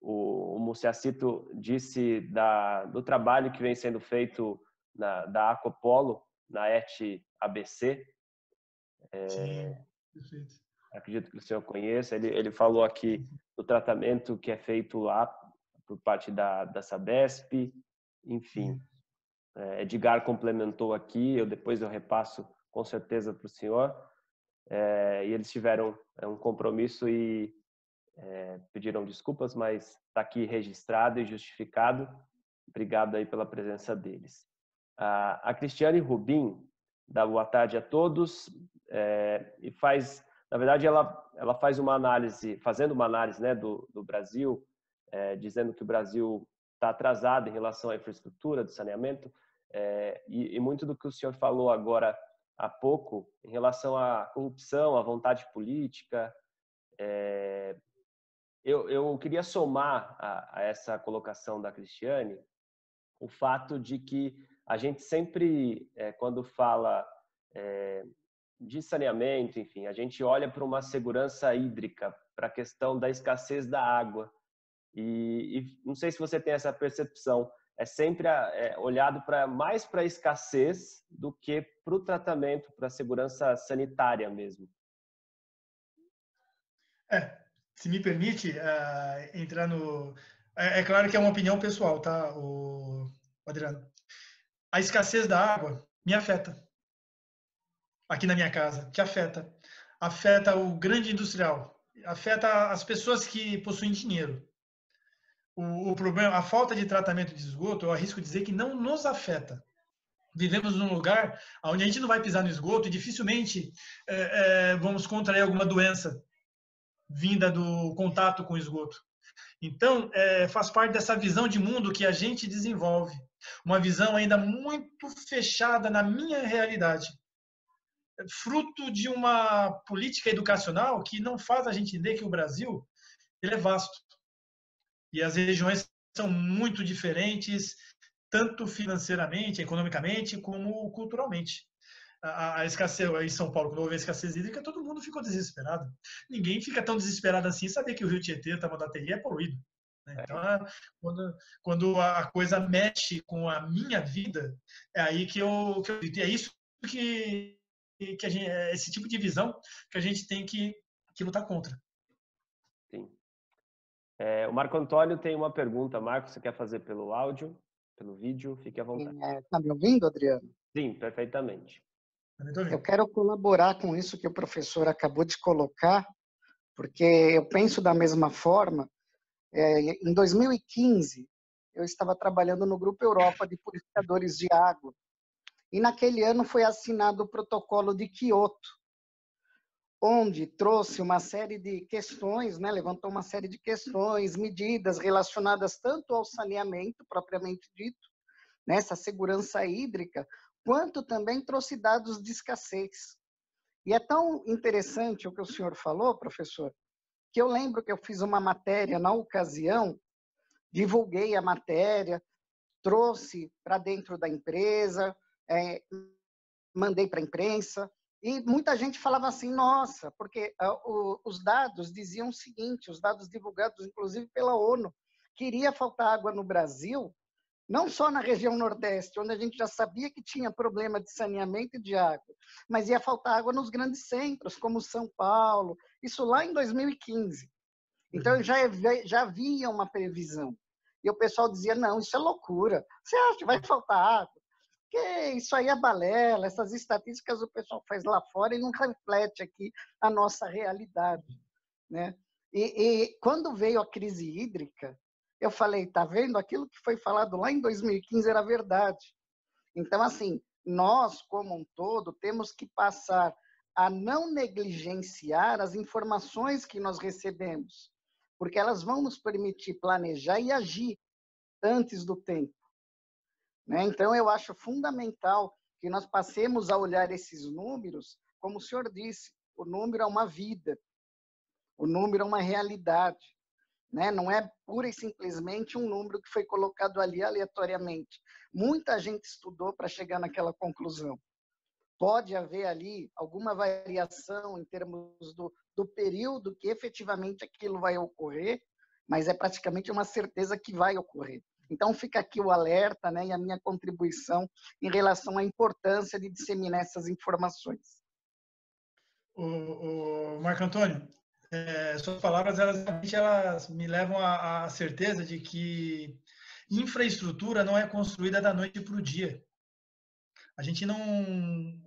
[SPEAKER 1] o, o Muciacito disse da, do trabalho que vem sendo feito na, da Aquapolo, na ET ABC. É, Sim, perfeito. Acredito que o senhor conheça. Ele, ele falou aqui do tratamento que é feito lá por parte da, da Sabesp, enfim. É, Edgar complementou aqui, eu depois eu repasso com certeza para o senhor. É, e eles tiveram é, um compromisso e é, pediram desculpas, mas está aqui registrado e justificado. Obrigado aí pela presença deles. A, a Cristiane Rubim dá boa tarde a todos é, e faz, na verdade, ela ela faz uma análise, fazendo uma análise, né, do, do Brasil, é, dizendo que o Brasil está atrasado em relação à infraestrutura do saneamento é, e, e muito do que o senhor falou agora há pouco em relação à corrupção, à vontade política, é, eu, eu queria somar a, a, essa colocação da Cristiane o fato de que a gente sempre, é, quando fala é, de saneamento, enfim, a gente olha para uma segurança hídrica, para a questão da escassez da água. E, e, não sei se você tem essa percepção, é sempre é, olhado para mais para a escassez do que para o tratamento, para a segurança sanitária mesmo.
[SPEAKER 2] É, se me permite uh, entrar no. É, é, claro que é uma opinião pessoal, tá, o Adriano? A escassez da água me afeta. Aqui na minha casa, te afeta. Afeta o grande industrial, afeta as pessoas que possuem dinheiro. O, o problema, a falta de tratamento de esgoto, eu arrisco dizer que não nos afeta vivemos num lugar onde a gente não vai pisar no esgoto e dificilmente é, é, vamos contrair alguma doença vinda do contato com o esgoto. Então, é, faz parte dessa visão de mundo que a gente desenvolve, uma visão ainda muito fechada na minha realidade, fruto de uma política educacional que não faz a gente entender que o Brasil ele é vasto e as regiões são muito diferentes, tanto financeiramente, economicamente, como culturalmente. A, a escassez em São Paulo, quando houve a escassez hídrica, todo mundo ficou desesperado. Ninguém fica tão desesperado assim saber que o Rio Tietê, Tamandateria, é poluído. Né? É. Então, quando, quando a coisa mexe com a minha vida, é aí que eu, que eu é isso que, que a gente, é esse tipo de visão que a gente tem que, que lutar contra.
[SPEAKER 1] Sim. É, o Marco Antônio tem uma pergunta. Marco, você quer fazer pelo áudio? pelo vídeo, fique à vontade. Está
[SPEAKER 3] é, tá me ouvindo, Adriano?
[SPEAKER 1] Sim, perfeitamente.
[SPEAKER 3] Eu quero colaborar com isso que o professor acabou de colocar, porque eu penso da mesma forma. É, em 2015, eu estava trabalhando no Grupo Europa de Purificadores de Água, e naquele ano foi assinado o Protocolo de Quioto, onde trouxe uma série de questões, né, levantou uma série de questões, medidas relacionadas tanto ao saneamento propriamente dito, nessa segurança hídrica, quanto também trouxe dados de escassez. E é tão interessante o que o senhor falou, professor, que eu lembro que eu fiz uma matéria na ocasião, divulguei a matéria, trouxe para dentro da empresa, é, mandei para a imprensa, e muita gente falava assim, nossa, porque uh, o, os dados diziam o seguinte, os dados divulgados inclusive pela ONU, que iria faltar água no Brasil, não só na região Nordeste, onde a gente já sabia que tinha problema de saneamento de água, mas ia faltar água nos grandes centros, como São Paulo, isso lá em 2015. Então, uhum. já, já havia uma previsão. E o pessoal dizia, não, isso é loucura. Você acha que vai faltar água? Isso aí é balela, essas estatísticas o pessoal faz lá fora e não reflete aqui a nossa realidade. Né? E, e quando veio a crise hídrica, eu falei, tá vendo? Aquilo que foi falado lá em 2015 era verdade. Então, assim, nós, como um todo, temos que passar a não negligenciar as informações que nós recebemos, porque elas vão nos permitir planejar e agir antes do tempo. Né? Então, eu acho fundamental que nós passemos a olhar esses números, como o senhor disse, o número é uma vida, o número é uma realidade. Né? Não é pura e simplesmente um número que foi colocado ali aleatoriamente. Muita gente estudou para chegar naquela conclusão. Pode haver ali alguma variação em termos do, do período que efetivamente aquilo vai ocorrer, mas é praticamente uma certeza que vai ocorrer. Então, fica aqui o alerta né, e a minha contribuição em relação à importância de disseminar essas informações.
[SPEAKER 2] O, o Marco Antônio, é, suas palavras elas, elas me levam à, certeza de que infraestrutura não é construída da noite para o dia. A gente não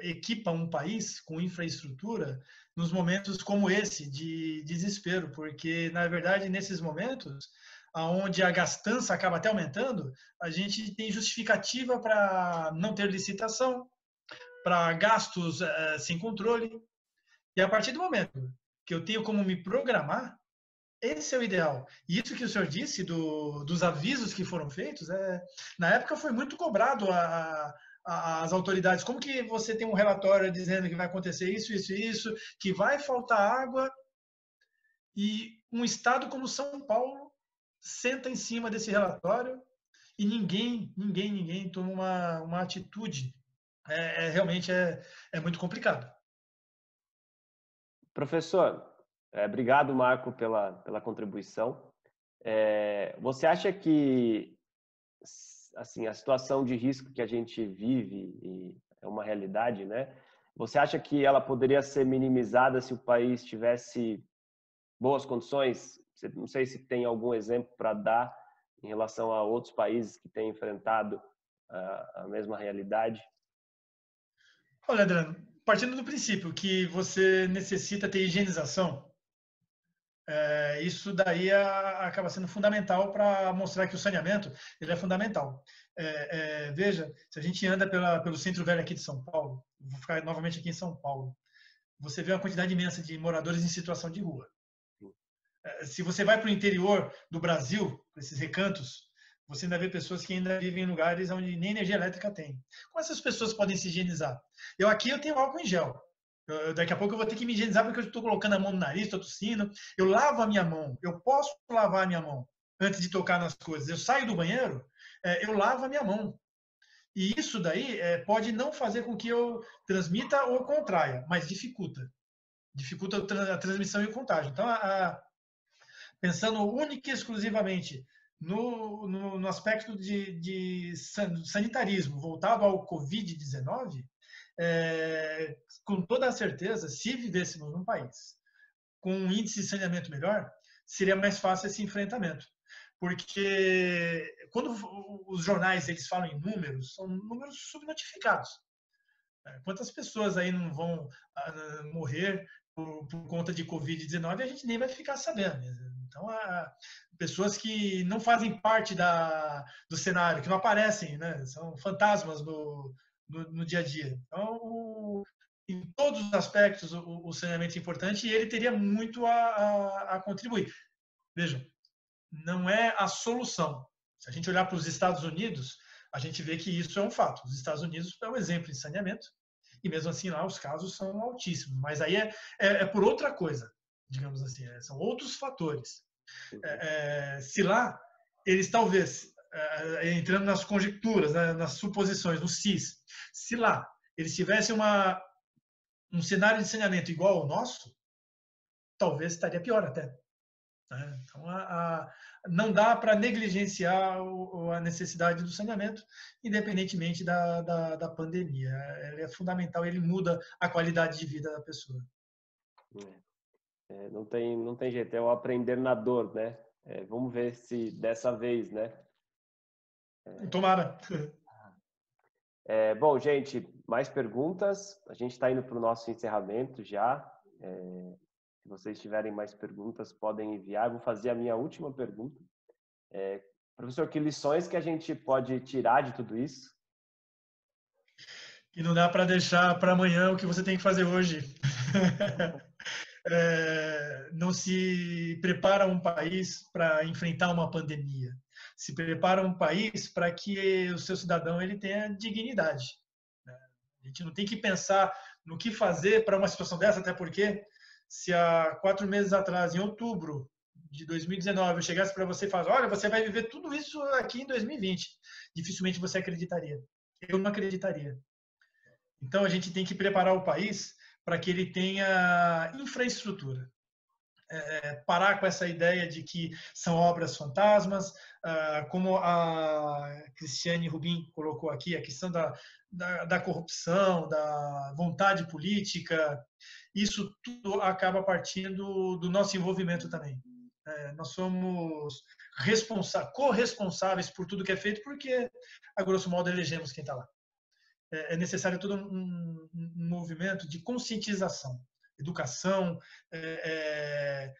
[SPEAKER 2] equipa um país com infraestrutura nos momentos como esse de desespero, porque na verdade nesses momentos onde a gastança acaba até aumentando, a gente tem justificativa para não ter licitação, para gastos é, sem controle. E a partir do momento que eu tenho como me programar, esse é o ideal. E isso que o senhor disse do, dos avisos que foram feitos, é, na época foi muito cobrado a, a, as autoridades. Como que você tem um relatório dizendo que vai acontecer isso, isso isso, que vai faltar água, e um estado como São Paulo senta em cima desse relatório e ninguém, ninguém, ninguém toma uma, uma atitude. É, é realmente é, é muito complicado.
[SPEAKER 1] Professor, é, obrigado, Marco, pela, pela contribuição. É, você acha que assim a situação de risco que a gente vive é uma realidade, né? Você acha que ela poderia ser minimizada se o país tivesse boas condições? Não sei se tem algum exemplo para dar em relação a outros países que têm enfrentado a, a mesma realidade.
[SPEAKER 2] Olha, Adriano, partindo do princípio que você necessita ter higienização, é, isso daí a, acaba sendo fundamental para mostrar que o saneamento ele é fundamental. É, é, veja, se a gente anda pela, pelo centro velho aqui de São Paulo, vou ficar novamente aqui em São Paulo, você vê uma quantidade imensa de moradores em situação de rua. É, se você vai para o interior do Brasil, esses recantos, você ainda vê pessoas que ainda vivem em lugares onde nem energia elétrica tem. Como essas pessoas podem se higienizar? Eu aqui eu tenho álcool em gel. Eu, daqui a pouco eu vou ter que me higienizar porque eu estou colocando a mão no nariz, estou tossindo. Eu lavo a minha mão. Eu posso lavar a minha mão antes de tocar nas coisas. Eu saio do banheiro, é, eu lavo a minha mão. E isso daí é, pode não fazer com que eu transmita ou contraia, mas dificulta. Dificulta a transmissão e o contágio. Então, a, a, pensando única e exclusivamente no, no, no aspecto de, de, sanitarismo voltado ao Covid-19, é, com toda a certeza, se vivêssemos num país com um índice de saneamento melhor, seria mais fácil esse enfrentamento. Porque quando os jornais eles falam em números, são números subnotificados. É, quantas pessoas aí não vão ah, morrer por, por conta de Covid-19 a gente nem vai ficar sabendo. Então, a, pessoas que não fazem parte da, do cenário, que não aparecem, né? são fantasmas no, no, no dia a dia. Então, o, em todos os aspectos, o, o, saneamento é importante e ele teria muito a, a, a contribuir. Vejam, não é a solução. Se a gente olhar para os Estados Unidos, a gente vê que isso é um fato. Os Estados Unidos é um exemplo de saneamento e mesmo assim lá os casos são altíssimos. Mas aí é, é, é por outra coisa, digamos assim, é, são outros fatores. É, é, se lá eles talvez é, entrando nas conjecturas, né, nas suposições, no CIS, se lá eles tivessem uma, um cenário de saneamento igual ao nosso, talvez estaria pior até. Né? Então, a, a, não dá para negligenciar o, a necessidade do saneamento, independentemente da, da, da, pandemia. Ele é fundamental, ele muda a qualidade de vida da pessoa.
[SPEAKER 1] É, não, tem, não tem jeito, é o aprender na dor, né? É, vamos ver se dessa vez, né?
[SPEAKER 2] É... Tomara.
[SPEAKER 1] É, bom, gente, mais perguntas? A gente está indo para o nosso encerramento já. É, se vocês tiverem mais perguntas, podem enviar. vou fazer a minha última pergunta. É, professor, que lições que a gente pode tirar de tudo isso?
[SPEAKER 2] E não dá para deixar para amanhã o que você tem que fazer hoje. é, não se prepara um país para enfrentar uma pandemia. Se prepara um país para que o seu cidadão ele tenha dignidade. Né? A gente não tem que pensar no que fazer para uma situação dessa, até porque se há quatro meses atrás, em outubro de 2019, eu chegasse para você e falasse, olha, você vai viver tudo isso aqui em 2020, dificilmente você acreditaria. Eu não acreditaria. Então, a gente tem que preparar o país para que ele tenha infraestrutura. É, parar com essa ideia de que são obras fantasmas, ah, como a Cristiane Rubin colocou aqui, a questão da, da, da corrupção, da vontade política, isso tudo acaba partindo do nosso envolvimento também. É, nós somos corresponsáveis por tudo que é feito, porque, a grosso modo, elegemos quem está lá. É, é, necessário todo um, um, movimento de conscientização, educação, é, é,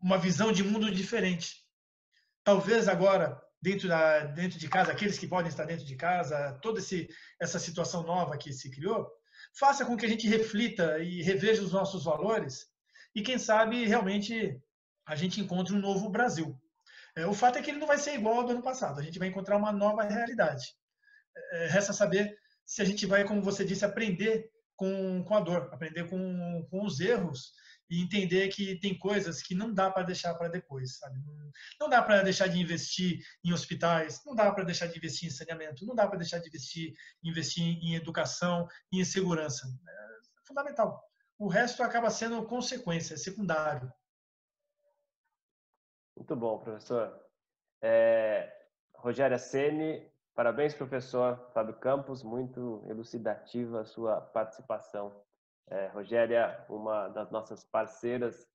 [SPEAKER 2] uma visão de mundo diferente. Talvez agora, dentro, da, dentro de casa, aqueles que podem estar dentro de casa, toda esse, essa situação nova que se criou, faça com que a gente reflita e reveja os nossos valores e, quem sabe, realmente a gente encontre um novo Brasil. É, o fato é que ele não vai ser igual ao do ano passado, a gente vai encontrar uma nova realidade. É, resta saber se a gente vai, como você disse, aprender com, com a dor, aprender com, com os erros e entender que tem coisas que não dá para deixar para depois, sabe? Não dá para deixar de investir em hospitais, não dá para deixar de investir em saneamento, não dá para deixar de investir, investir em educação e em segurança. É fundamental. O resto acaba sendo consequência, é secundário.
[SPEAKER 1] Muito bom, professor. É, Rogéria parabéns, professor Fábio Campos, muito elucidativa a sua participação. É, Rogéria, uma das nossas parceiras,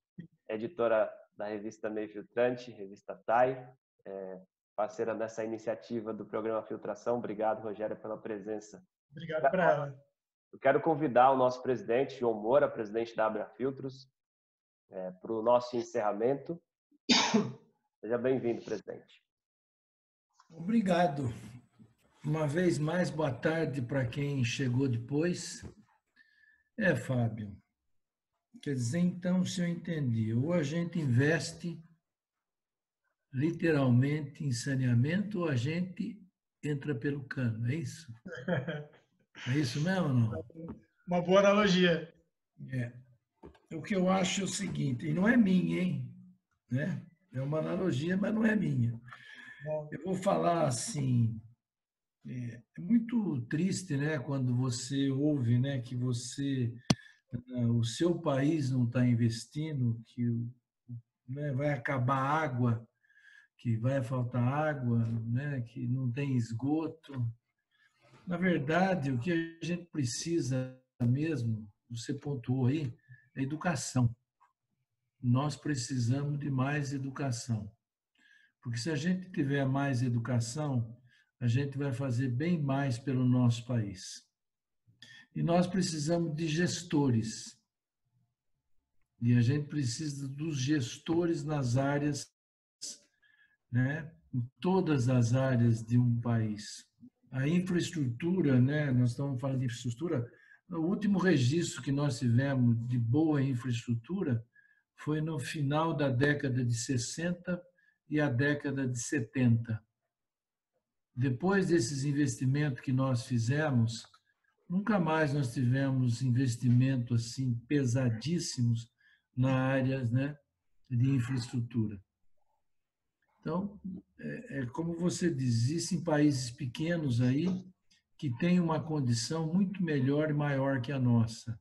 [SPEAKER 1] editora da revista Meio Filtrante, revista TAI, é, parceira dessa iniciativa do programa Filtração. Obrigado, Rogério, pela presença.
[SPEAKER 2] Obrigado para ela.
[SPEAKER 1] Eu quero convidar o nosso presidente, João Moura, presidente da Abra Filtros, é, para o nosso encerramento. Seja bem-vindo, presidente.
[SPEAKER 4] Obrigado. Uma vez mais, boa tarde para quem chegou depois. É, Fábio. Quer dizer, então, se eu entendi, ou a gente investe literalmente em saneamento, ou a gente entra pelo cano, é isso? É isso mesmo ou não?
[SPEAKER 2] Uma boa analogia.
[SPEAKER 4] É. O que eu acho é o seguinte, e não é minha, hein? Né? É uma analogia, mas não é minha. Eu vou falar assim, é, é, muito triste, né, quando você ouve, né, que você, ah, o seu país não está investindo, que né, vai acabar água, que vai faltar água, né, que não tem esgoto. Na verdade, o que a gente precisa mesmo, você pontuou aí, é educação. Nós precisamos de mais educação. Porque se a gente tiver mais educação, a gente vai fazer bem mais pelo nosso país. E nós precisamos de gestores. E a gente precisa dos gestores nas áreas, né, em todas as áreas de um país. A infraestrutura, né, nós estamos falando de infraestrutura, o último registro que nós tivemos de boa infraestrutura foi no final da década de 60 e a década de 70. Depois desses investimentos que nós fizemos, nunca mais nós tivemos investimentos assim pesadíssimos na área né, de infraestrutura. Então, é, é como você diz, existem países pequenos aí que têm uma condição muito melhor e maior que a nossa,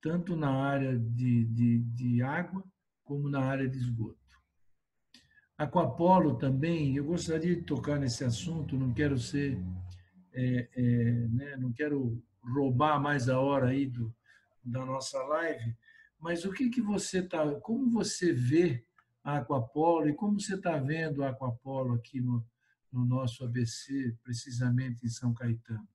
[SPEAKER 4] tanto na área de, de, de água como na área de esgoto. Aquapolo também, eu gostaria de tocar nesse assunto, não quero ser, é, é, né, não quero roubar mais a hora aí do, da nossa live, mas o que que você tá, como você vê a Aquapolo e como você está vendo a Aquapolo aqui no, no nosso ABC, precisamente em São Caetano?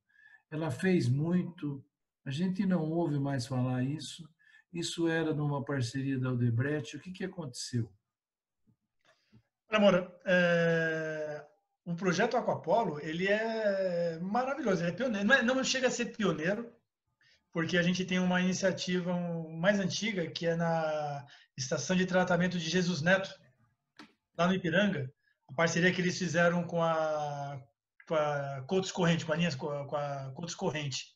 [SPEAKER 4] Ela fez muito, a gente não ouve mais falar isso, isso era numa parceria da Aldebrecht, o que, que aconteceu?
[SPEAKER 2] Olha, é... o projeto Aquapolo, ele é maravilhoso, ele é pioneiro. Não, é, não chega a ser pioneiro, porque a gente tem uma iniciativa mais antiga, que é na Estação de Tratamento de Jesus Neto, lá no Ipiranga, a parceria que eles fizeram com a, com a Cotos Corrente, com a linha com a, Cotos Corrente.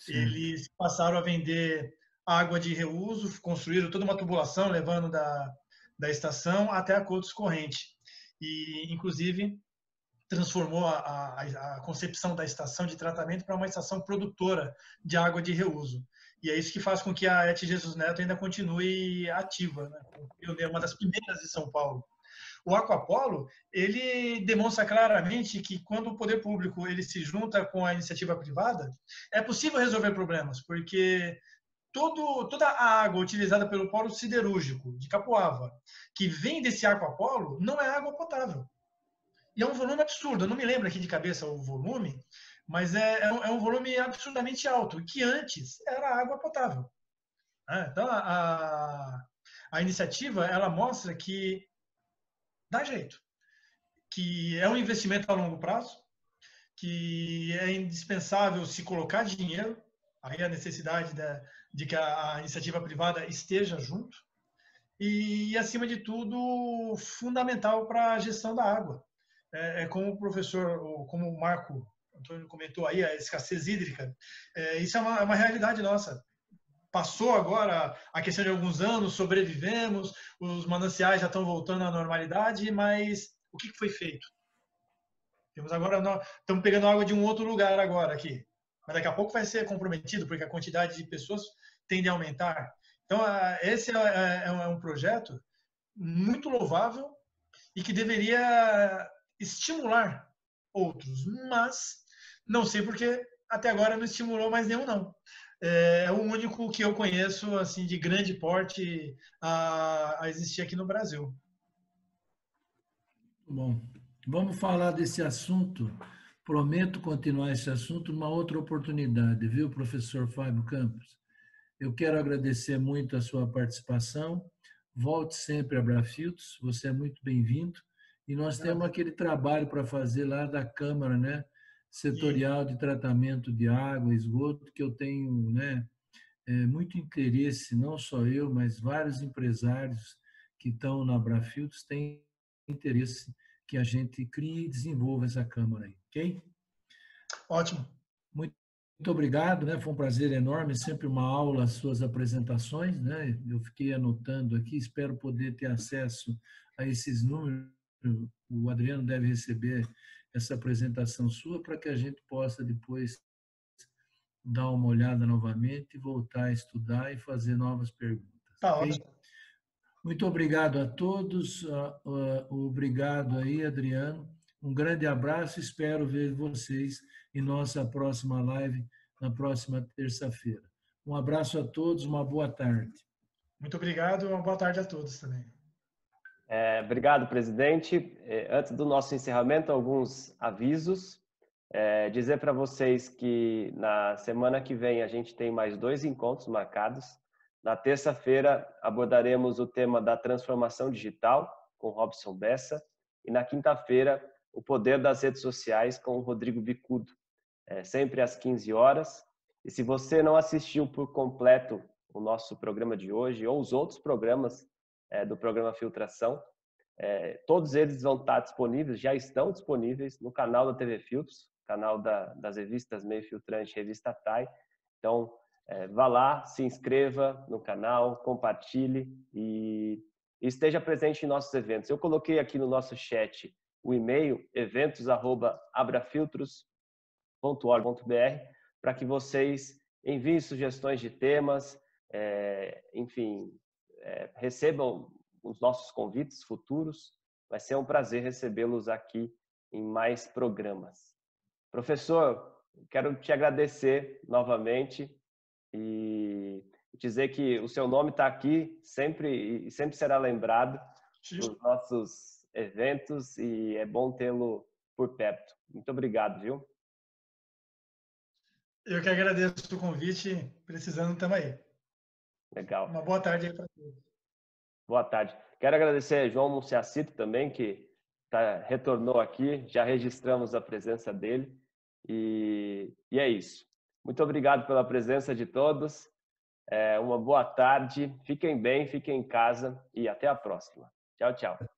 [SPEAKER 2] Sim. Eles passaram a vender água de reuso, construíram toda uma tubulação levando da, da estação até a Cotos Corrente. E, inclusive, transformou a, a, a, concepção da estação de tratamento para uma estação produtora de água de reuso. E é isso que faz com que a ET Jesus Neto ainda continue ativa, né? uma das primeiras de São Paulo. O Aquapolo, ele demonstra claramente que quando o poder público ele se junta com a iniciativa privada, é possível resolver problemas, porque todo, toda a água utilizada pelo polo siderúrgico de Capoava, que vem desse aquapolo, não é água potável. E é um volume absurdo. Eu não me lembro aqui de cabeça o volume, mas é, é, um, é um volume absurdamente alto, que antes era água potável. É, então, a, a iniciativa ela mostra que dá jeito, que é um investimento a longo prazo, que é indispensável se colocar dinheiro, aí a necessidade da, de que a, iniciativa privada esteja junto e, acima de tudo, fundamental para a gestão da água. É, é, como o professor, como o Marco Antônio comentou aí, a escassez hídrica, é, isso é uma, é uma realidade nossa. Passou agora a questão de alguns anos, sobrevivemos, os mananciais já estão voltando à normalidade, mas o que foi feito? Temos agora, estamos pegando água de um outro lugar agora aqui mas daqui a pouco vai ser comprometido, porque a quantidade de pessoas tende a aumentar. Então, esse é, é, é um projeto muito louvável e que deveria estimular outros, mas não sei porque até agora não estimulou mais nenhum, não. é, é o único que eu conheço assim de grande porte a, a existir aqui no Brasil.
[SPEAKER 4] Bom, vamos falar desse assunto. Prometo continuar esse assunto numa outra oportunidade, viu, professor Fábio Campos? Eu quero agradecer muito a sua participação. Volte sempre a Brafiltos, você é muito bem-vindo. E nós temos aquele trabalho para fazer lá da Câmara, né? Setorial de Tratamento de Água, Esgoto, que eu tenho, né? É, muito interesse, não só eu, mas vários empresários que estão na Brafiltos têm interesse que a gente crie e desenvolva essa Câmara aí, ok?
[SPEAKER 2] Ótimo.
[SPEAKER 4] Muito, muito obrigado, né? Foi um prazer enorme, sempre uma aula as suas apresentações, né? Eu fiquei anotando aqui, espero poder ter acesso a esses números o Adriano deve receber essa apresentação sua para que a gente possa depois dar uma olhada novamente, voltar a estudar e fazer novas perguntas.
[SPEAKER 2] Tá okay? ótimo.
[SPEAKER 4] Muito obrigado a todos, obrigado aí, Adriano. Um grande abraço, espero ver vocês em nossa próxima live na próxima terça-feira. Um abraço a todos, uma boa tarde.
[SPEAKER 2] Muito obrigado, uma boa tarde a todos também.
[SPEAKER 1] É, obrigado, presidente. É, antes do nosso encerramento, alguns avisos. É, dizer para vocês que na semana que vem a gente tem mais dois encontros marcados. Na terça-feira abordaremos o tema da transformação digital com Robson Bessa e na quinta-feira o poder das redes sociais com o Rodrigo Bicudo, é, sempre às 15 horas. E se você não assistiu por completo o nosso programa de hoje ou os outros programas é, do programa Filtração. É, todos eles vão estar disponíveis, já estão disponíveis no canal da TV Filtros, canal da, das revistas Meio Filtrante Revista TAI. Então, é, vá lá, se inscreva no canal, compartilhe e, e esteja presente em nossos eventos. Eu coloquei aqui no nosso chat o e-mail eventos@abrafiltros.org.br para que vocês enviem sugestões de temas, é, enfim, é, recebam os nossos convites futuros. Vai ser um prazer recebê-los aqui em mais programas. Professor, quero te agradecer novamente e dizer que o seu nome está aqui sempre e sempre será lembrado nos nossos eventos e é bom tê-lo por perto. Muito obrigado, viu?
[SPEAKER 2] Eu que agradeço o convite. Precisando, estamos aí.
[SPEAKER 1] Legal.
[SPEAKER 2] Uma boa tarde aí para todos.
[SPEAKER 1] Boa tarde. Quero agradecer a João Munciacito também, que tá, retornou aqui, já registramos a presença dele. E, e é isso. Muito obrigado pela presença de todos. É, uma boa tarde. Fiquem bem, fiquem em casa e até a próxima. Tchau, tchau.